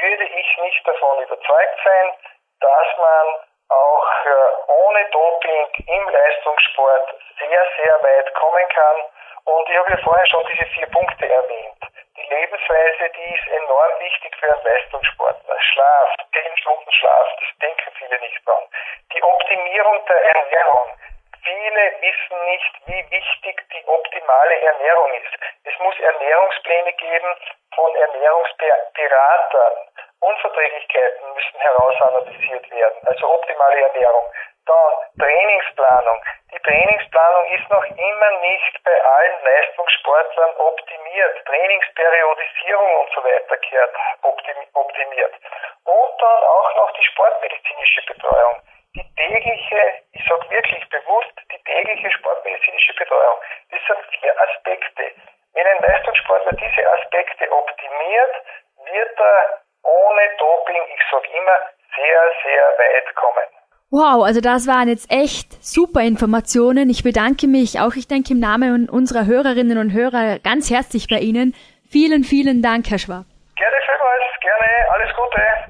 D: würde ich nicht davon überzeugt sein, dass man auch äh, ohne Doping im Leistungssport sehr, sehr weit kommen kann. Und ich habe ja vorher schon diese vier Punkte erwähnt. Die Lebensweise, die ist enorm wichtig für einen Leistungssportler. Schlaf, zehn Stunden Schlaf, das denken viele nicht dran. Die Optimierung der Ernährung. Viele wissen nicht, wie wichtig die optimale Ernährung ist. Es muss Ernährungspläne geben von Ernährungsberatern. Unverträglichkeiten müssen herausanalysiert werden, also optimale Ernährung. Dann Trainingsplanung. Die Trainingsplanung ist noch immer nicht bei allen Leistungssportlern optimiert. Trainingsperiodisierung und so weiter gehört optimiert. Und dann auch noch die sportmedizinische Betreuung. Die tägliche, ich sage wirklich bewusst, die tägliche sportmedizinische Betreuung. Das sind vier Aspekte. Wenn ein Leistungssportler diese Aspekte optimiert, wird er ohne Doping, ich sage immer, sehr, sehr weit kommen.
C: Wow, also das waren jetzt echt super Informationen. Ich bedanke mich auch, ich denke, im Namen unserer Hörerinnen und Hörer ganz herzlich bei Ihnen. Vielen, vielen Dank, Herr Schwab.
D: Gerne vielmals, gerne, alles Gute.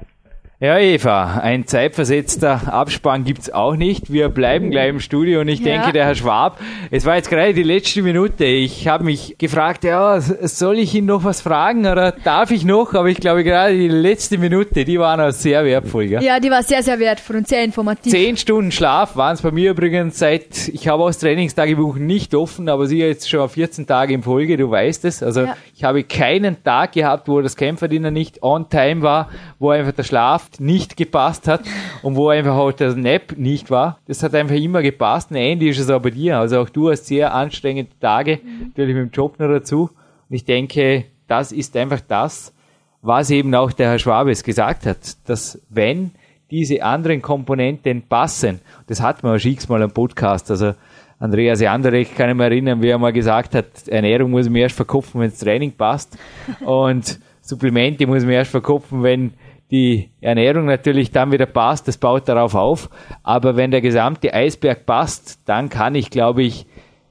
B: Ja, Eva, ein zeitversetzter Abspann gibt's auch nicht. Wir bleiben gleich im Studio und ich ja. denke, der Herr Schwab, es war jetzt gerade die letzte Minute. Ich habe mich gefragt, ja, soll ich ihn noch was fragen oder darf ich noch? Aber ich glaube, gerade die letzte Minute, die war noch sehr wertvoll. Gell?
C: Ja, die war sehr, sehr wertvoll und sehr informativ.
B: Zehn Stunden Schlaf waren es bei mir übrigens seit, ich habe auch das Trainingstagebuch nicht offen, aber sie jetzt schon 14 Tage in Folge, du weißt es. Also ja. ich habe keinen Tag gehabt, wo das Kämpferdiener nicht on time war, wo einfach der Schlaf Nicht gepasst hat und wo einfach auch der Nap nicht war. Das hat einfach immer gepasst. Und ähnlich ist es auch bei dir. Also auch du hast sehr anstrengende Tage, natürlich mit dem Job noch dazu. Und ich denke, das ist einfach das, was eben auch der Herr Schwabes gesagt hat, dass wenn diese anderen Komponenten passen, das hat man auch x-mal am Podcast, also Andreas Janderek kann ich mich erinnern, wie er mal gesagt hat, Ernährung muss man erst verkopfen, wenn das Training passt und Supplemente muss man erst verkopfen, wenn die Ernährung natürlich dann wieder passt, das baut darauf auf. Aber wenn der gesamte Eisberg passt, dann kann ich, glaube ich,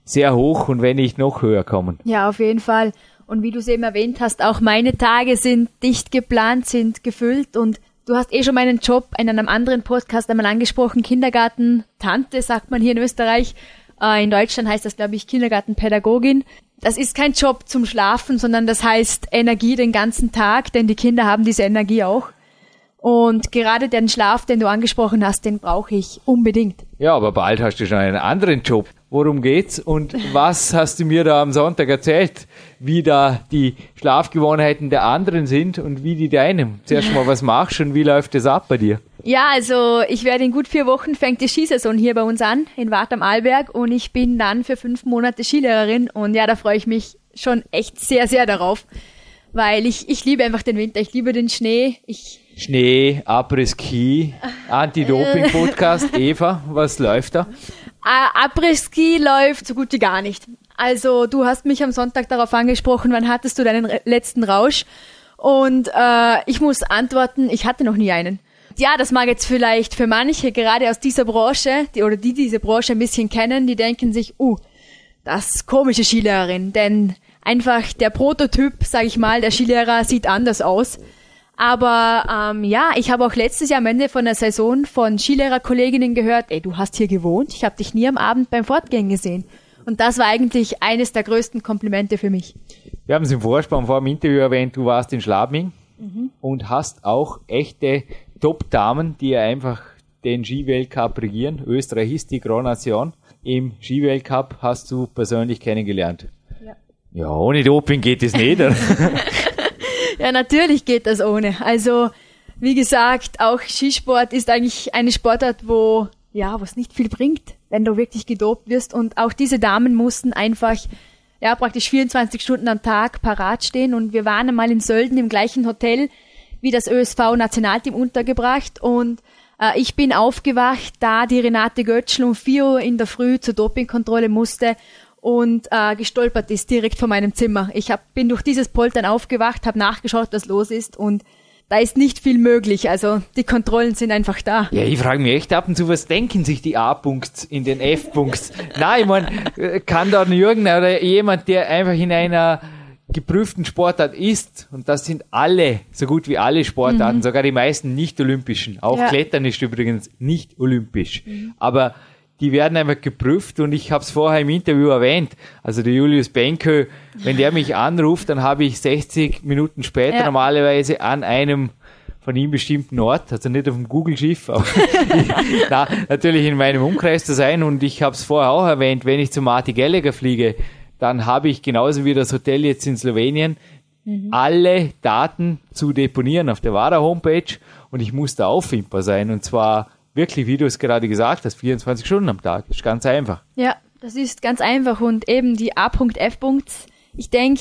B: sehr hoch und wenn nicht noch höher kommen.
C: Ja, auf jeden Fall. Und wie du es eben erwähnt hast, auch meine Tage sind dicht geplant, sind gefüllt und du hast eh schon meinen Job in einem anderen Podcast einmal angesprochen, Kindergarten Tante, sagt man hier in Österreich. Äh, in Deutschland heißt das, glaube ich, Kindergartenpädagogin. Das ist kein Job zum Schlafen, sondern das heißt Energie den ganzen Tag, denn die Kinder haben diese Energie auch. Und gerade den Schlaf, den du angesprochen hast, den brauche ich unbedingt.
B: Ja, aber bald hast du schon einen anderen Job. Worum geht's und was hast du mir da am Sonntag erzählt, wie da die Schlafgewohnheiten der anderen sind und wie die deinen? Zuerst mal, was machst du und wie läuft das ab bei dir?
C: Ja, also ich werde in gut vier Wochen fängt die Skisaison hier bei uns an, in Wart am Arlberg und ich bin dann für fünf Monate Skilehrerin und ja, da freue ich mich schon echt sehr, sehr darauf, weil ich, ich liebe einfach den Winter, ich liebe den Schnee, ich
B: Schnee, Après-Ski, Anti-Doping-Podcast. Eva, was läuft da?
C: Après-Ski läuft so gut wie gar nicht. Also du hast mich am Sonntag darauf angesprochen, wann hattest du deinen letzten Rausch? Und äh, ich muss antworten, ich hatte noch nie einen. Ja, das mag jetzt vielleicht für manche, gerade aus dieser Branche, die, oder die diese Branche ein bisschen kennen, die denken sich, uh, das komische Skilehrerin, denn einfach der Prototyp, sag ich mal, der Skilehrer sieht anders aus. Aber ähm, ja, ich habe auch letztes Jahr am Ende von der Saison von Skilehrerkolleginnen gehört, ey, du hast hier gewohnt, ich habe dich nie am Abend beim Fortgehen gesehen. Und das war eigentlich eines der größten Komplimente für mich.
B: Wir haben es im Vorspann vor dem Interview erwähnt, du warst in Schlabming mhm. und hast auch echte Top-Damen, die einfach den Skiweltcup regieren. Österreich ist die Grand Nation. Im Skiweltcup hast du persönlich kennengelernt. Ja, ja ohne Doping geht es nicht.
C: Ja, natürlich geht das ohne. Also, wie gesagt, auch Skisport ist eigentlich eine Sportart, wo, ja, was nicht viel bringt, wenn du wirklich gedopt wirst. Und auch diese Damen mussten einfach, ja, praktisch 24 Stunden am Tag parat stehen. Und wir waren einmal in Sölden im gleichen Hotel wie das ÖSV-Nationalteam untergebracht. Und äh, ich bin aufgewacht, da die Renate Götschl um 4 Uhr in der Früh zur Dopingkontrolle musste und äh, gestolpert ist direkt vor meinem Zimmer. Ich hab, bin durch dieses Poltern aufgewacht, habe nachgeschaut, was los ist und da ist nicht viel möglich. Also die Kontrollen sind einfach da.
B: Ja, ich frage mich echt ab und zu, was denken sich die A-Punkts in den F-Punkts? Nein, meine, äh, kann da Jürgen oder jemand, der einfach in einer geprüften Sportart ist, und das sind alle, so gut wie alle Sportarten, mhm. sogar die meisten nicht olympischen. Auch ja. Klettern ist übrigens nicht olympisch. Mhm. Aber die werden einfach geprüft und ich habe es vorher im Interview erwähnt. Also der Julius Benke, wenn der mich anruft, dann habe ich 60 Minuten später ja. normalerweise an einem von ihm bestimmten Ort, also nicht auf dem Google-Schiff, aber na, natürlich in meinem Umkreis zu sein. Und ich habe es vorher auch erwähnt, wenn ich zu Marty Gallagher fliege, dann habe ich genauso wie das Hotel jetzt in Slowenien mhm. alle Daten zu deponieren auf der WADA-Homepage und ich muss da auffindbar sein. Und zwar wirklich, wie du es gerade gesagt hast, 24 Stunden am Tag. Das ist ganz einfach.
C: Ja, das ist ganz einfach und eben die A.F. Ich denke,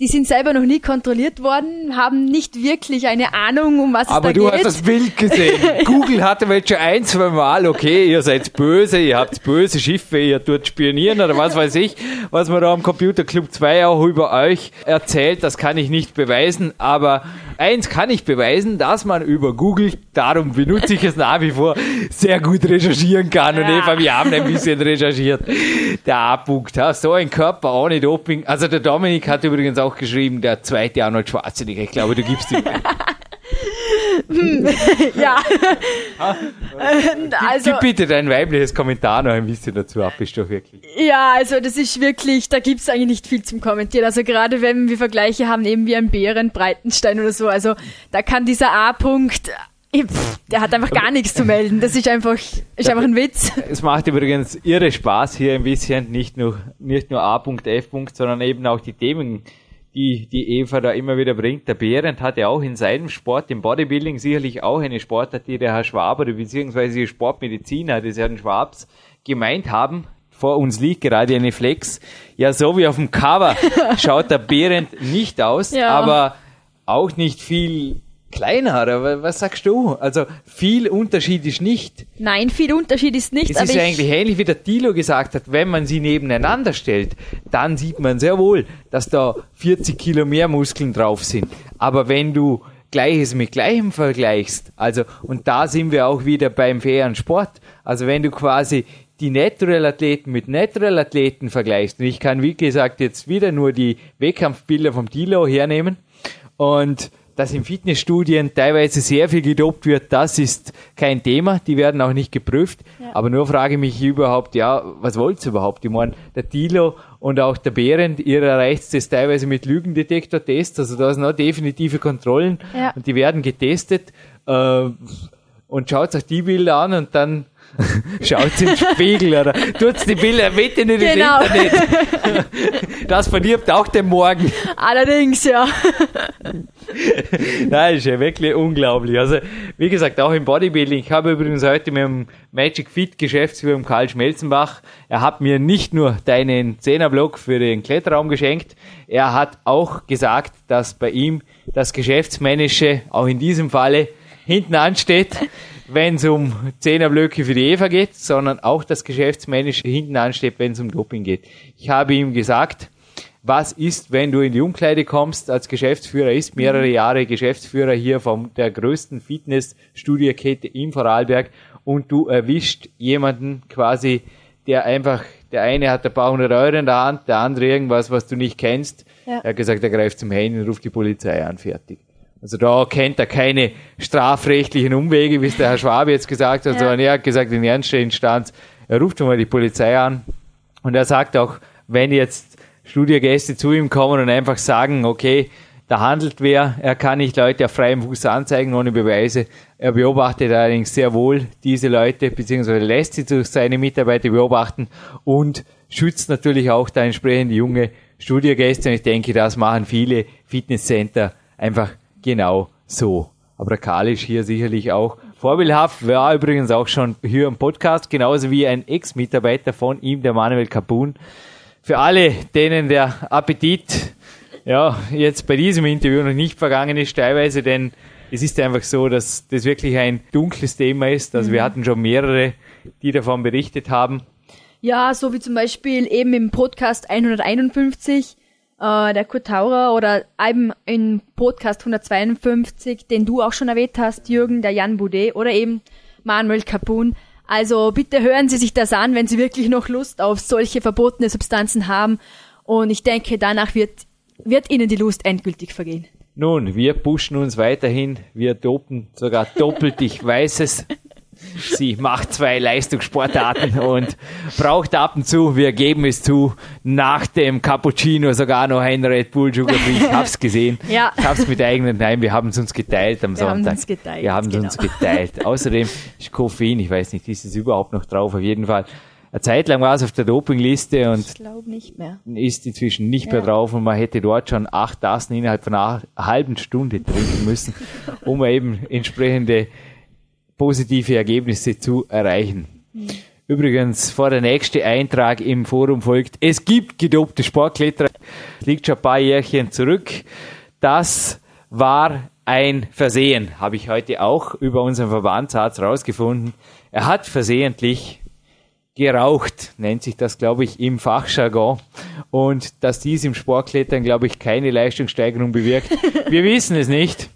C: die sind selber noch nie kontrolliert worden, haben nicht wirklich eine Ahnung, um was es
B: Aber
C: da
B: du
C: geht.
B: hast das Bild gesehen. Google hatte mal schon ein, zwei Mal, okay, ihr seid böse, ihr habt böse Schiffe, ihr tut spionieren oder was weiß ich, was man da am Computer Club 2 auch über euch erzählt, das kann ich nicht beweisen, aber eins kann ich beweisen, dass man über Google, darum benutze ich es nach wie vor, sehr gut recherchieren kann. Und
C: Ja.
B: Eva, wir haben ein bisschen recherchiert. Der A-Punkt, so ein Körper ohne Doping. Also der Dominik hat übrigens auch geschrieben, der zweite Arnold Schwarzenegger. Ich glaube, du gibst ihm.
C: ja. also,
B: Gib bitte dein weibliches Kommentar noch ein bisschen dazu ab, ist doch wirklich.
C: ja, also das ist wirklich, da gibt's eigentlich nicht viel zum Kommentieren. Also gerade wenn wir Vergleiche haben, eben wie ein Bären, Breitenstein oder so, also da kann dieser A-Punkt, der hat einfach gar nichts zu melden. Das ist einfach, ist einfach ein Witz.
B: Es macht übrigens irre Spaß hier ein bisschen, nicht nur, nicht nur A.F. sondern eben auch die Themen, die die Eva da immer wieder bringt. Der Behrendt hat ja auch in seinem Sport, im Bodybuilding sicherlich auch eine Sportart, die der Herr Schwab oder beziehungsweise die Sportmediziner des Herrn Schwabs gemeint haben. Vor uns liegt gerade eine Flex. Ja, so wie auf dem Cover schaut der Behrendt nicht aus,
C: Ja.
B: aber auch nicht viel kleiner. Oder was sagst du? Also viel Unterschied ist nicht.
C: Nein, viel Unterschied ist nicht,
B: Es
C: aber
B: ist ja
C: ich,
B: eigentlich ähnlich wie der Tilo gesagt hat, wenn man sie nebeneinander stellt, dann sieht man sehr wohl, dass da 40 Kilo mehr Muskeln drauf sind. Aber wenn du Gleiches mit Gleichem vergleichst, also, und da sind wir auch wieder beim fairen Sport, also wenn du quasi die Natural-Athleten mit Natural-Athleten vergleichst, und ich kann wie gesagt jetzt wieder nur die Wettkampfbilder vom Tilo hernehmen, und dass in Fitnessstudien teilweise sehr viel gedopt wird, das ist kein Thema. Die werden auch nicht geprüft. Aber nur frage ich mich überhaupt, ja, was wollt's überhaupt? Ich meine, der Tilo und auch der Behrendt, ihr erreicht es teilweise mit Lügendetektor-Tests. Also da sind noch definitive Kontrollen
C: Ja.
B: und die werden getestet. Äh, und schaut euch die Bilder an und dann schaut in den Spiegel oder tut's die Bilder bitte nicht
C: Genau.
B: ins Internet. Das verdirbt auch den Morgen.
C: allerdings, ja.
B: Nein, ist ja wirklich unglaublich. Also, wie gesagt, auch im Bodybuilding. Ich habe übrigens heute mit dem Magic Fit Geschäftsführer Karl Schmelzenbach, er hat mir nicht nur deinen Zehnerblock für den Kletterraum geschenkt, er hat auch gesagt, dass bei ihm das Geschäftsmännische auch in diesem Falle hinten ansteht, wenn es um Zehnerblöcke für die Eva geht, sondern auch das Geschäftsmännische hinten ansteht, wenn es um Doping geht. Ich habe ihm gesagt, was ist, wenn du in die Umkleide kommst als Geschäftsführer, ist mehrere Jahre Geschäftsführer hier von der größten Fitnessstudiokette in Vorarlberg und du erwischt jemanden quasi, der einfach, der eine hat ein paar hundert Euro in der Hand, der andere irgendwas, was du nicht kennst.
C: Ja.
B: Er hat gesagt, er greift zum Handy und ruft die Polizei an, fertig. Also da kennt er keine strafrechtlichen Umwege, wie es der Herr Schwabe jetzt gesagt hat,
C: Ja.
B: sondern er hat gesagt, in ernster Instanz, er ruft schon mal die Polizei an und er sagt auch, wenn jetzt Studiogäste zu ihm kommen und einfach sagen, okay, da handelt wer, er kann nicht Leute auf freiem Fuß anzeigen ohne Beweise. Er beobachtet allerdings sehr wohl diese Leute, beziehungsweise lässt sie durch seine Mitarbeiter beobachten und schützt natürlich auch da entsprechend junge Studiogäste. Und ich denke, das machen viele Fitnesscenter einfach genau so. Aber der Karl ist hier sicherlich auch vorbildhaft, war übrigens auch schon hier im Podcast, genauso wie ein Ex-Mitarbeiter von ihm, der Manuel Capun. Für alle, denen der Appetit ja jetzt bei diesem Interview noch nicht vergangen ist, teilweise, denn es ist einfach so, dass das wirklich ein dunkles Thema ist. Also wir hatten schon mehrere, die davon berichtet haben.
C: Ja, so wie zum Beispiel eben im Podcast 151, äh, der Kurt Taurer oder eben im Podcast 152, den du auch schon erwähnt hast, Jürgen, der Jan Boudet oder eben Manuel Capun. Also bitte hören Sie sich das an, wenn Sie wirklich noch Lust auf solche verbotene Substanzen haben. Und ich denke, danach wird, wird Ihnen die Lust endgültig vergehen.
B: Nun, wir pushen uns weiterhin, wir dopen sogar doppelt, ich weiß es. Sie macht zwei Leistungssportarten und braucht ab und zu, wir geben es zu, nach dem Cappuccino sogar noch ein Red Bull Sugar Free. Ich hab's gesehen.
C: Ja.
B: Ich hab's mit eigenen, nein, wir haben es uns geteilt am
C: Wir
B: Sonntag.
C: uns geteilt,
B: wir haben es
C: genau.
B: uns geteilt. Außerdem ist Koffein, ich weiß nicht, ist es überhaupt noch drauf, auf jeden Fall. Eine Zeit lang war es auf der Dopingliste und
C: mehr.
B: ist inzwischen nicht mehr
C: Ja.
B: drauf und man hätte dort schon acht Tassen innerhalb von einer halben Stunde trinken müssen, um eben entsprechende positive Ergebnisse zu erreichen. Übrigens, vor der nächste Eintrag im Forum folgt, es gibt gedopte Sportkletterer, liegt schon ein paar Jährchen zurück. Das war ein Versehen, habe ich heute auch über unseren Verbandsarzt rausgefunden. Er hat versehentlich geraucht, nennt sich das, glaube ich, im Fachjargon. Und dass dies im Sportklettern, glaube ich, keine Leistungssteigerung bewirkt. Wir wissen es nicht,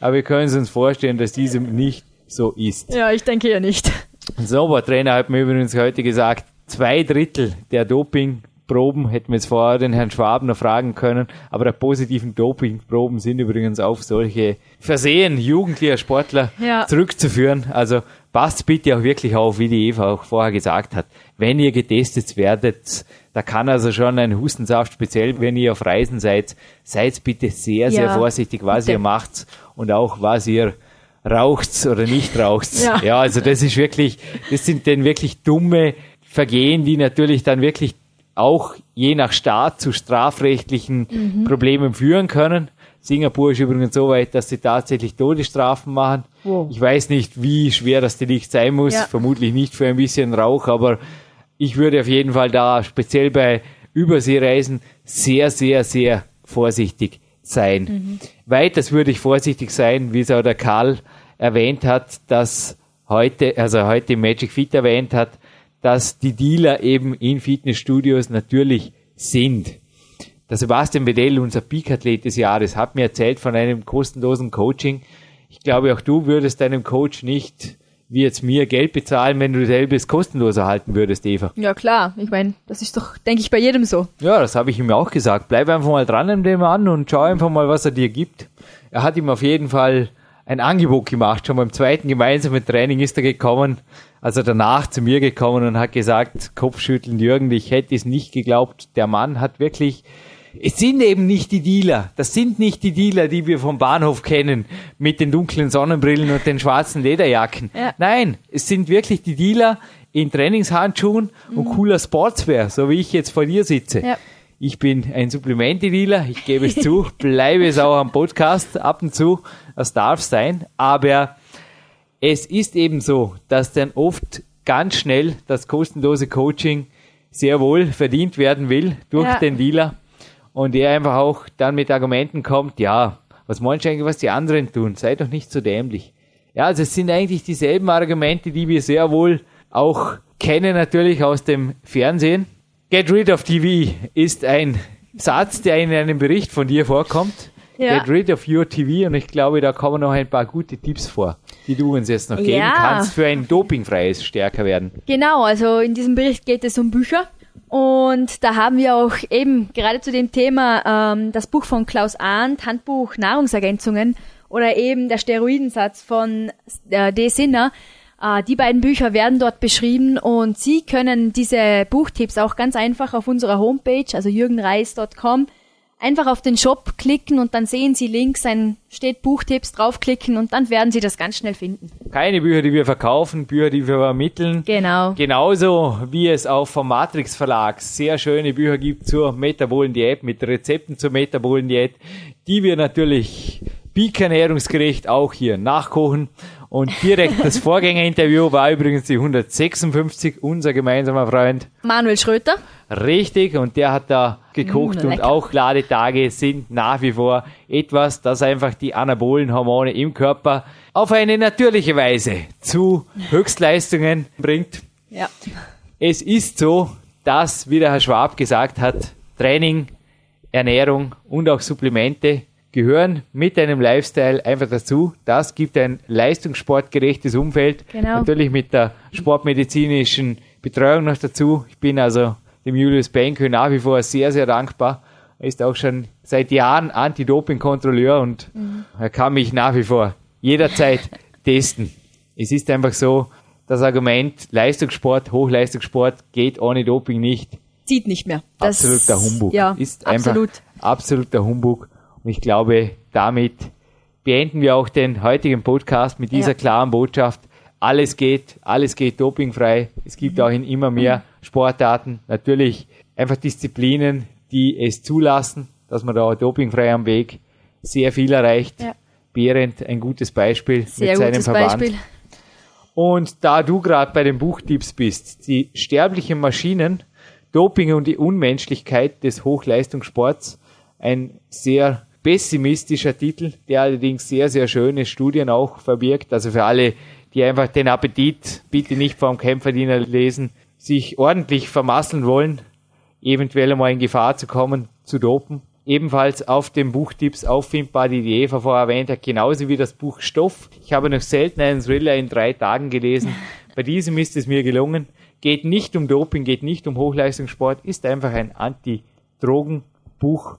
B: aber wir können es uns vorstellen, dass diesem nicht so ist.
C: Ja, ich denke ja nicht.
B: Ein Snowboard-Trainer hat mir übrigens heute gesagt, zwei Drittel der Dopingproben, hätten wir jetzt vorher den Herrn Schwab noch fragen können, aber der positiven Dopingproben sind übrigens auf solche Versehen jugendlicher Sportler
C: Ja.
B: zurückzuführen. Also passt bitte auch wirklich auf, wie die Eva auch vorher gesagt hat. Wenn ihr getestet werdet, da kann also schon ein Hustensaft, speziell wenn ihr auf Reisen seid, seid bitte sehr, sehr
C: Ja,
B: vorsichtig, was ihr macht und auch was ihr raucht's oder nicht raucht's.
C: Ja.
B: ja, also das ist wirklich, das sind denn wirklich dumme Vergehen, die natürlich dann wirklich auch je nach Staat zu strafrechtlichen
C: Mhm.
B: Problemen führen können. Singapur ist übrigens so weit, dass sie tatsächlich Todesstrafen machen.
C: Wow.
B: Ich weiß nicht, wie schwer das Delikt sein muss.
C: Ja.
B: Vermutlich nicht für ein bisschen Rauch, aber ich würde auf jeden Fall da speziell bei Überseereisen sehr, sehr, sehr vorsichtig sein.
C: Mhm.
B: Weiters würde ich vorsichtig sein, wie es auch der Karl erwähnt hat, dass heute, also heute Magic Fit erwähnt hat, dass die Dealer eben in Fitnessstudios natürlich sind. Der Sebastian Bedell, unser Peak-Athlet des Jahres, hat mir erzählt von einem kostenlosen Coaching. Ich glaube, auch du würdest deinem Coach nicht, wie jetzt mir, Geld bezahlen, wenn du selbes kostenlos erhalten würdest, Eva.
C: Ja, klar. Ich meine, das ist doch, denke ich, bei jedem so.
B: Ja, das habe ich ihm auch gesagt. Bleib einfach mal dran an dem an und schau einfach mal, was er dir gibt. Er hat ihm auf jeden Fall ein Angebot gemacht. Schon beim zweiten gemeinsamen Training ist er gekommen, also danach zu mir gekommen und hat gesagt, Kopfschütteln, Jürgen, ich hätte es nicht geglaubt. Der Mann hat wirklich, es sind eben nicht die Dealer. Das sind nicht die Dealer, die wir vom Bahnhof kennen, mit den dunklen Sonnenbrillen und den schwarzen Lederjacken.
C: Ja.
B: Nein, es sind wirklich die Dealer in Trainingshandschuhen und cooler Sportswear, so wie ich jetzt vor dir sitze.
C: Ja.
B: Ich bin ein Supplemente-Dealer, ich gebe es zu, bleibe es auch am Podcast ab und zu, das darf sein, aber es ist eben so, dass dann oft ganz schnell das kostenlose Coaching sehr wohl verdient werden will durch
C: Ja.
B: den Dealer und er einfach auch dann mit Argumenten kommt, ja, was meinst du eigentlich, was die anderen tun? Sei doch nicht so dämlich. Ja, also es sind eigentlich dieselben Argumente, die wir sehr wohl auch kennen natürlich aus dem Fernsehen. Get rid of TV ist ein Satz, der in einem Bericht von dir vorkommt.
C: Ja.
B: Get rid of your TV und ich glaube, da kommen noch ein paar gute Tipps vor, die du uns jetzt noch geben
C: Ja.
B: kannst für ein dopingfreies stärker werden.
C: Genau, also in diesem Bericht geht es um Bücher. Und da haben wir auch eben gerade zu dem Thema ähm, das Buch von Klaus Arndt, Handbuch Nahrungsergänzungen oder eben der Steroidensatz von äh, D. Sinner. Äh, die beiden Bücher werden dort beschrieben und Sie können diese Buchtipps auch ganz einfach auf unserer Homepage, also jürgenreis.com, einfach auf den Shop klicken und dann sehen Sie links ein steht Buchtipps draufklicken und dann werden Sie das ganz schnell finden.
B: Keine Bücher, die wir verkaufen, Bücher, die wir vermitteln.
C: Genau.
B: Genauso wie es auch vom Matrix Verlag sehr schöne Bücher gibt zur metabolen Diät mit Rezepten zur metabolen Diät, die wir natürlich Peak-ernährungsgerecht auch hier nachkochen. Und direkt das Vorgängerinterview war übrigens die 156, unser gemeinsamer Freund.
C: Manuel Schröter.
B: Richtig, und der hat da gekocht
C: Mm,
B: und auch Ladetage sind nach wie vor etwas, das einfach die anabolen Hormone im Körper auf eine natürliche Weise zu Höchstleistungen bringt.
C: Ja.
B: Es ist so, dass, wie der Herr Schwab gesagt hat, Training, Ernährung und auch Supplemente gehören mit einem Lifestyle einfach dazu. Das gibt ein leistungssportgerechtes Umfeld.
C: Genau.
B: Natürlich mit der sportmedizinischen Betreuung noch dazu. Ich bin also dem Julius Benke nach wie vor sehr, sehr dankbar. Er ist auch schon seit Jahren Anti-Doping-Kontrolleur und er kann mich nach wie vor jederzeit testen. Es ist einfach so, das Argument Leistungssport, Hochleistungssport geht ohne Doping nicht.
C: Zieht nicht mehr. Das,
B: Absoluter Humbug.
C: Ja,
B: ist einfach
C: absolut.
B: absoluter Humbug. Und ich glaube, damit beenden wir auch den heutigen Podcast mit dieser
C: Ja.
B: klaren Botschaft. Alles geht, alles geht dopingfrei. Es gibt
C: Mhm.
B: auch in immer mehr Sportarten natürlich einfach Disziplinen, die es zulassen, dass man da dopingfrei am Weg sehr viel erreicht.
C: Ja.
B: Behrendt ein gutes Beispiel
C: Sehr
B: mit seinem
C: gutes
B: Verband.
C: Beispiel.
B: Und da du gerade bei den Buchtipps bist, die sterblichen Maschinen, Doping und die Unmenschlichkeit des Hochleistungssports, ein sehr pessimistischer Titel, der allerdings sehr, sehr schöne Studien auch verbirgt. Also für alle, die einfach den Appetit bitte nicht vom Kämpferdiener lesen, sich ordentlich vermasseln wollen, eventuell einmal in Gefahr zu kommen, zu dopen. Ebenfalls auf dem Buchtipps auffindbar, die die Eva vorher erwähnt hat, genauso wie das Buch Stoff. Ich habe noch selten einen Thriller in drei Tagen gelesen. Bei diesem ist es mir gelungen. Geht nicht um Doping, geht nicht um Hochleistungssport, ist einfach ein Anti-Drogen-Buch.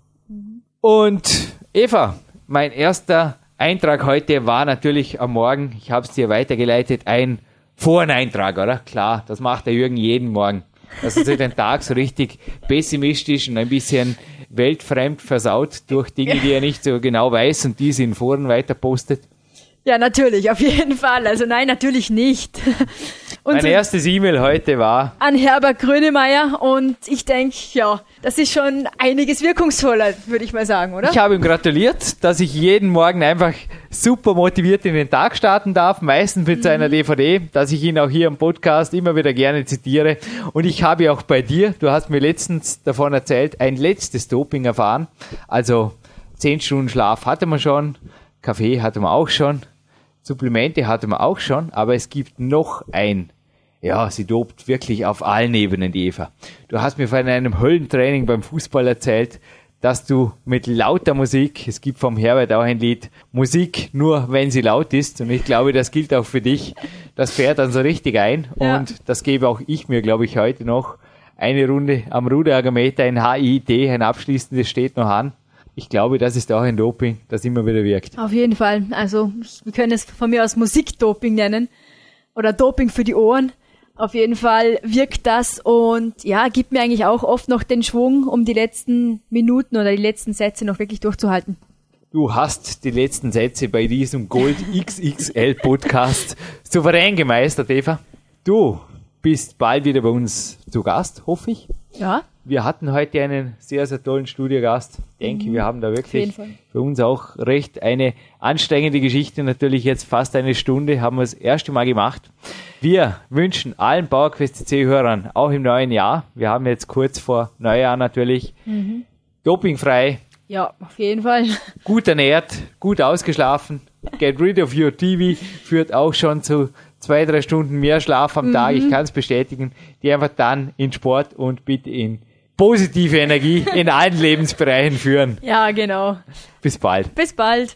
B: Und Eva, mein erster Eintrag heute war natürlich am Morgen, ich habe es dir weitergeleitet, ein Foreneintrag, oder? Klar, das macht der Jürgen jeden Morgen. Dass er sich den Tag so richtig pessimistisch und ein bisschen weltfremd versaut durch Dinge, die er nicht so genau weiß und diese in Foren weiter postet.
C: Ja, natürlich, auf jeden Fall. Also nein, natürlich nicht.
B: Und mein erstes E-Mail heute war
C: an Herbert Grönemeyer und ich denke, ja, das ist schon einiges wirkungsvoller, würde ich mal sagen, oder?
B: Ich habe ihm gratuliert, dass ich jeden Morgen einfach super motiviert in den Tag starten darf, meistens mit mhm. seiner DVD, dass ich ihn auch hier im Podcast immer wieder gerne zitiere. Und ich habe auch bei dir, du hast mir letztens davon erzählt, ein letztes Doping erfahren. Also zehn Stunden Schlaf hatte man schon, Kaffee hatte man auch schon. Supplemente hatte man auch schon, aber es gibt noch ein. Ja, sie dobt wirklich auf allen Ebenen, die Eva. Du hast mir von einem Höllentraining beim Fußball erzählt, dass du mit lauter Musik, es gibt vom Herbert auch ein Lied, Musik nur wenn sie laut ist. Und ich glaube, das gilt auch für dich. Das fährt dann so richtig ein. Ja. Und das gebe auch ich mir, glaube ich, heute noch. Eine Runde am Ruderergometer, ein HIT, ein abschließendes steht noch an ich glaube, das ist auch ein Doping, das immer wieder wirkt.
C: Auf jeden Fall. Also wir können es von mir aus Musikdoping nennen oder Doping für die Ohren. Auf jeden Fall wirkt das und ja, gibt mir eigentlich auch oft noch den Schwung, um die letzten Minuten oder die letzten Sätze noch wirklich durchzuhalten.
B: Du hast die letzten Sätze bei diesem Gold XXL Podcast souverän gemeistert, Eva. Du bist bald wieder bei uns zu Gast, hoffe ich.
C: Ja.
B: Wir hatten heute einen sehr, sehr tollen Studiogast. Ich denke, mhm. wir haben da wirklich für uns auch recht eine anstrengende Geschichte. Natürlich jetzt fast eine Stunde haben wir das erste Mal gemacht. Wir wünschen allen PowerQuest C-Hörern auch im neuen Jahr, wir haben jetzt kurz vor Neujahr natürlich, mhm. dopingfrei.
C: Ja, auf jeden Fall.
B: Gut ernährt, gut ausgeschlafen. Get rid of your TV führt auch schon zu zwei, drei Stunden mehr Schlaf am mhm. Tag, ich kann es bestätigen, die einfach dann in Sport und bitte in positive Energie in allen Lebensbereichen führen.
C: Ja, genau.
B: Bis bald.
C: Bis bald.